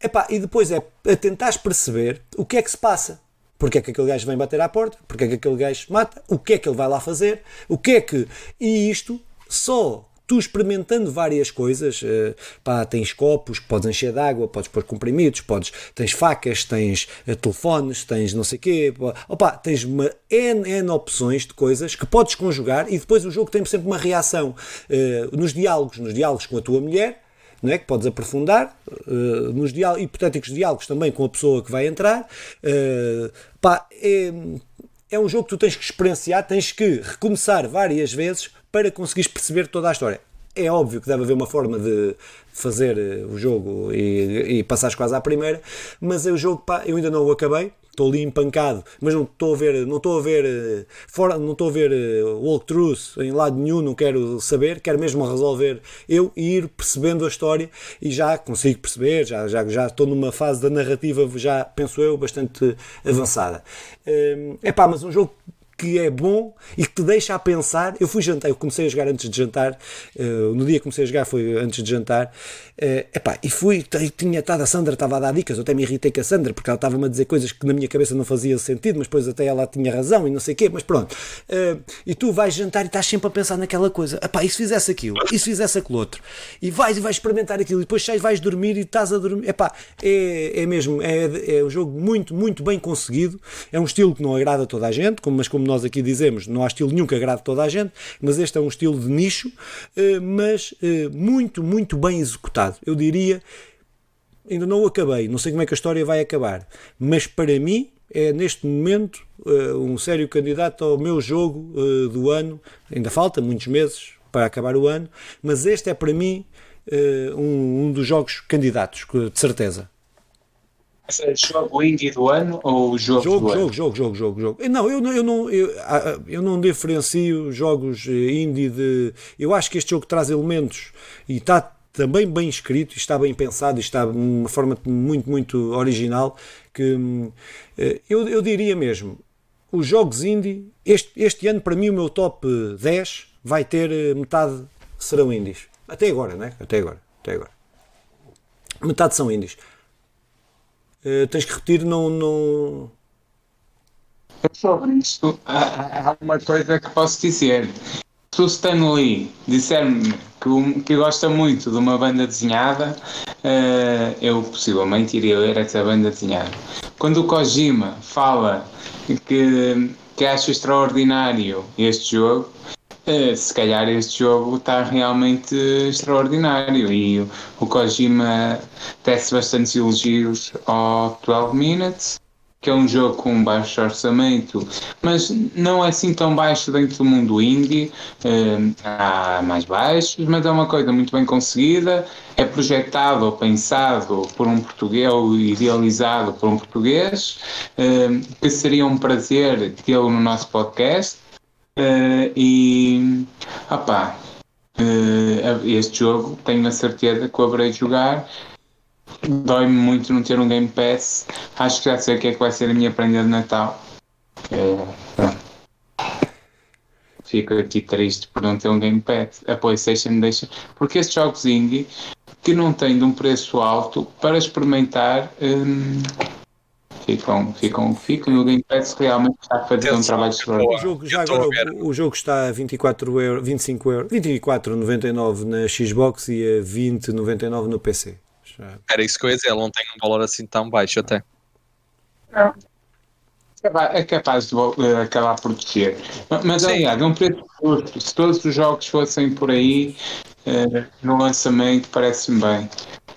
Epá, e depois é a tentares perceber o que é que se passa. Porque é que aquele gajo vem bater à porta? Porque é que aquele gajo mata? O que é que ele vai lá fazer? O que é que. E isto só tu experimentando várias coisas, uh, pá, tens copos que podes encher de água, podes pôr comprimidos, podes, tens facas, tens uh, telefones, tens não sei o quê, opa, tens uma N, N opções de coisas que podes conjugar e depois o jogo tem sempre uma reação uh, nos diálogos, nos diálogos com a tua mulher, não é? que podes aprofundar, uh, nos diálogos, hipotéticos diálogos também com a pessoa que vai entrar. Uh, pá, é, é um jogo que tu tens que experienciar, tens que recomeçar várias vezes para conseguires perceber toda a história. É óbvio que deve haver uma forma de fazer eh, o jogo e, e passares quase à primeira, mas é o jogo, pá, eu ainda não o acabei, estou ali empancado, mas não estou a ver, não estou a ver eh, fora, não estou a ver eh, walkthroughs em lado nenhum, não quero saber, quero mesmo resolver eu e ir percebendo a história e já consigo perceber, já, já, já estou numa fase da narrativa, já penso eu, bastante avançada. É pá, mas um jogo que é bom e que te deixa a pensar. Eu fui jantar, eu comecei a jogar antes de jantar, uh, no dia que comecei a jogar foi antes de jantar, uh, epá, e fui, tinha estado a Sandra, estava a dar dicas, eu até me irritei com a Sandra, porque ela estava-me a dizer coisas que na minha cabeça não fazia sentido, mas depois até ela tinha razão e não sei o quê, mas pronto. Uh, e tu vais jantar e estás sempre a pensar naquela coisa, epá, e se fizesse aquilo, e se fizesse aquilo outro, e vais e vais experimentar aquilo, e depois sais, vais dormir e estás a dormir, epá, é, é mesmo, é, é um jogo muito, muito bem conseguido, é um estilo que não agrada a toda a gente, mas como nós aqui dizemos, não há estilo nenhum que agrade toda a gente, mas este é um estilo de nicho, eh, mas eh, muito, muito bem executado. Eu diria, ainda não o acabei, não sei como é que a história vai acabar, mas para mim é neste momento eh, um sério candidato ao meu jogo do ano. Ainda falta muitos meses para acabar o ano, mas este é para mim um, dos jogos candidatos, de certeza. É jogo indie do ano ou jogo jogo, do jogo, ano? Jogo, jogo, jogo, jogo. Não, eu não, eu não, eu, eu não diferencio jogos eh, indie de. Eu acho que este jogo traz elementos e está também bem escrito, está bem pensado, está de uma forma muito, muito original. Que eh, eu, eu diria mesmo, os jogos indie, este, este ano, para mim, o meu top 10 vai ter eh, metade serão indies. Até agora, né? Até agora. Até agora. Metade são indies. Uh, tens que repetir, não. não... Sobre isto, há, há uma coisa que posso dizer. Se o Stan Lee disser-me que, que gosta muito de uma banda desenhada, uh, eu possivelmente iria ler essa banda desenhada. Quando o Kojima fala que, que acha extraordinário este jogo, Uh, se calhar este jogo está realmente extraordinário e o, Kojima tece bastantes elogios ao 12 Minutes, que é um jogo com baixo orçamento, mas não é assim tão baixo dentro do mundo indie. Uh, há mais baixos, mas é uma coisa muito bem conseguida. É projetado ou pensado por um português ou idealizado por um português, uh, que seria um prazer tê-lo no nosso podcast. Uh, e opá, uh, este jogo tenho a certeza que o haverei de jogar. Dói-me muito não ter um Game Pass. Acho que já sei o que é que vai ser a minha prenda de Natal. Uh, Fico aqui triste por não ter um Game Pass. A PlayStation deixa. Porque estes jogos indie que não têm de um preço alto para experimentar. Um, ficam, ficam, ficam no Game Pass realmente está a fazer um trabalho extraordinário. O jogo, já agora, o, o, jogo está a 24 euro, 25 euros, 24,99 na Xbox e a 20,99 no PC. Já. Era isso que eu ia dizer, ele não tem um valor assim tão baixo até. Não. É capaz de acabar por descer. Mas, aliás, é um preço justo. Se todos os jogos fossem por aí, uh, no lançamento, parece-me bem.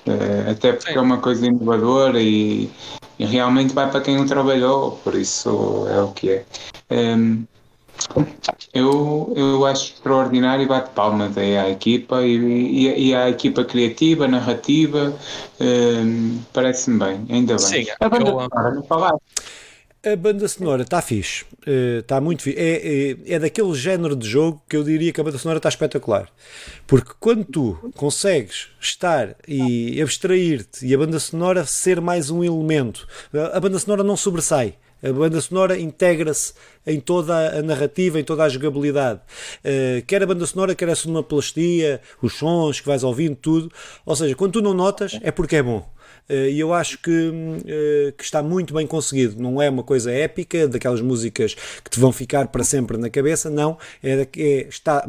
Uh, até porque Sim. é uma coisa inovadora e, e realmente vai para quem o trabalhou, por isso é o que é. Um, eu, eu acho extraordinário e bate palmas aí à equipa e, e, e à equipa criativa, narrativa, um, parece-me bem, ainda bem. Sim, a banda eu, sonora, não falar. A banda sonora está fixe, está muito fixe. É, é, é, daquele género de jogo que eu diria que a banda sonora está espetacular. Porque quando tu consegues estar e abstrair-te e a banda sonora ser mais um elemento, a banda sonora não sobressai. A banda sonora integra-se em toda a narrativa, em toda a jogabilidade. Uh, quer a banda sonora, quer a sonoplastia, os sons que vais ouvindo, tudo. Ou seja, quando tu não notas, é porque é bom. Eh, e eu acho que, uh, que, está muito bem conseguido. Não é uma coisa épica, daquelas músicas que te vão ficar para sempre na cabeça, não. É, é está,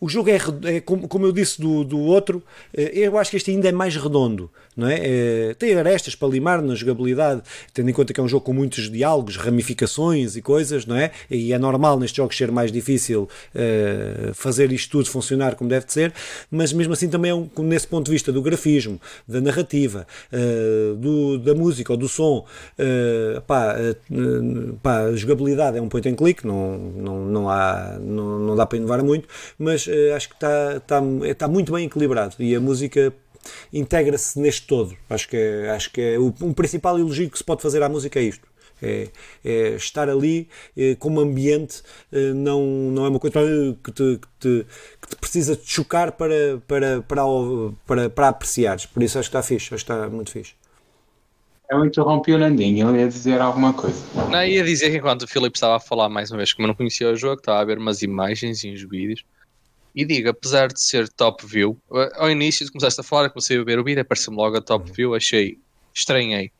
o jogo é, é como, como, eu disse do, do outro, eu acho que este ainda é mais redondo não é? é? tem arestas para limar na jogabilidade, tendo em conta que é um jogo com muitos diálogos, ramificações e coisas, não é? E é normal nestes jogos ser mais difícil uh, fazer isto tudo funcionar como deve ser, mas mesmo assim também é um, nesse ponto de vista do grafismo, da narrativa, uh, do, da música ou do som, pá, pá, a jogabilidade é um point and click, não, não, não, há, não, não dá para inovar muito, mas acho que está, está, está muito bem equilibrado e a música integra-se neste todo. Acho que é, acho que é o, um principal elogio que se pode fazer à música é isto. É, é estar ali é, como ambiente, é, não, não é uma coisa que te, que te, que te precisa de chocar para, para, para, para, para apreciares. Por isso acho que está fixe, acho que está muito fixe. Eu interrompi o Nandinho, ele ia dizer alguma coisa. Não, ia dizer que enquanto o Filipe estava a falar mais uma vez, como eu não conhecia o jogo, estava a ver umas imagens e uns vídeos e digo, apesar de ser top view, ao início começaste a falar, comecei a ver o vídeo, apareceu-me logo a top uhum. view, achei, estranhei.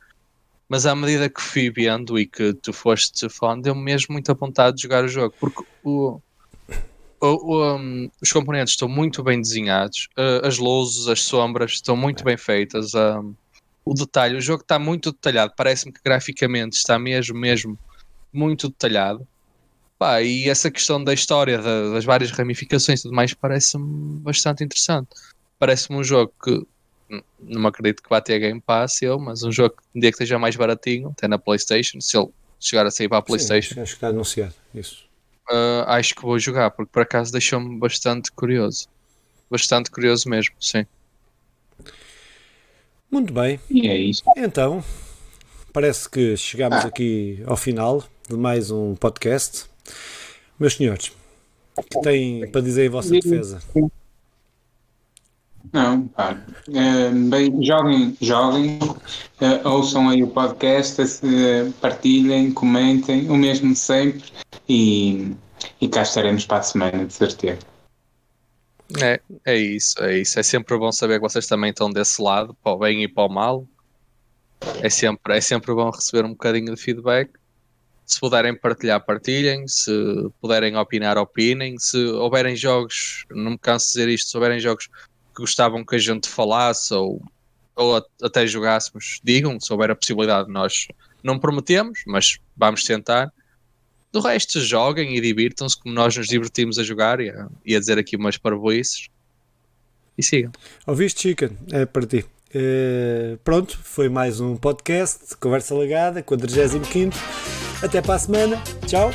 Mas à medida que fui vendo e que tu foste falando, deu-me mesmo muita vontade de jogar o jogo, porque o, o, um, os componentes estão muito bem desenhados, as luzes, as sombras estão muito bem feitas, um, o detalhe, o jogo está muito detalhado, parece-me que graficamente está mesmo, mesmo muito detalhado. Pá, e essa questão da história, da, das várias ramificações e tudo mais, parece-me bastante interessante. Parece-me um jogo que não me acredito que vá ter Game Pass, eu, mas um jogo que um dia que esteja mais baratinho, até na PlayStation, se ele chegar a sair para a PlayStation. Sim, acho que está anunciado isso. Uh, acho que vou jogar, porque por acaso deixou-me bastante curioso. Bastante curioso mesmo, sim. Muito bem. E é isso. Então, parece que chegamos ah. aqui ao final de mais um podcast. Meus senhores, o que têm para dizer em vossa defesa? Não, pá. É, bem, joguem, joguem, uh, ouçam aí o podcast, uh, partilhem, comentem, o mesmo de sempre e, e cá estaremos para a semana, de certeza. É, é isso, é isso. É sempre bom saber que vocês também estão desse lado, para o bem e para o mal. É sempre, é sempre bom receber um bocadinho de feedback se puderem partilhar, partilhem. Se puderem opinar, opinem. Se houverem jogos, não me canso de dizer isto, se houverem jogos que gostavam que a gente falasse ou, ou até jogássemos, digam. Se houver a possibilidade, nós não prometemos, mas vamos tentar. Do resto, joguem e divirtam-se como nós nos divertimos a jogar e a, e a dizer aqui umas parvoices. E sigam. Ouviste, Chicken? É para ti. Uh, pronto, foi mais um podcast, Conversa Legada, 45. Até para a semana. Tchau.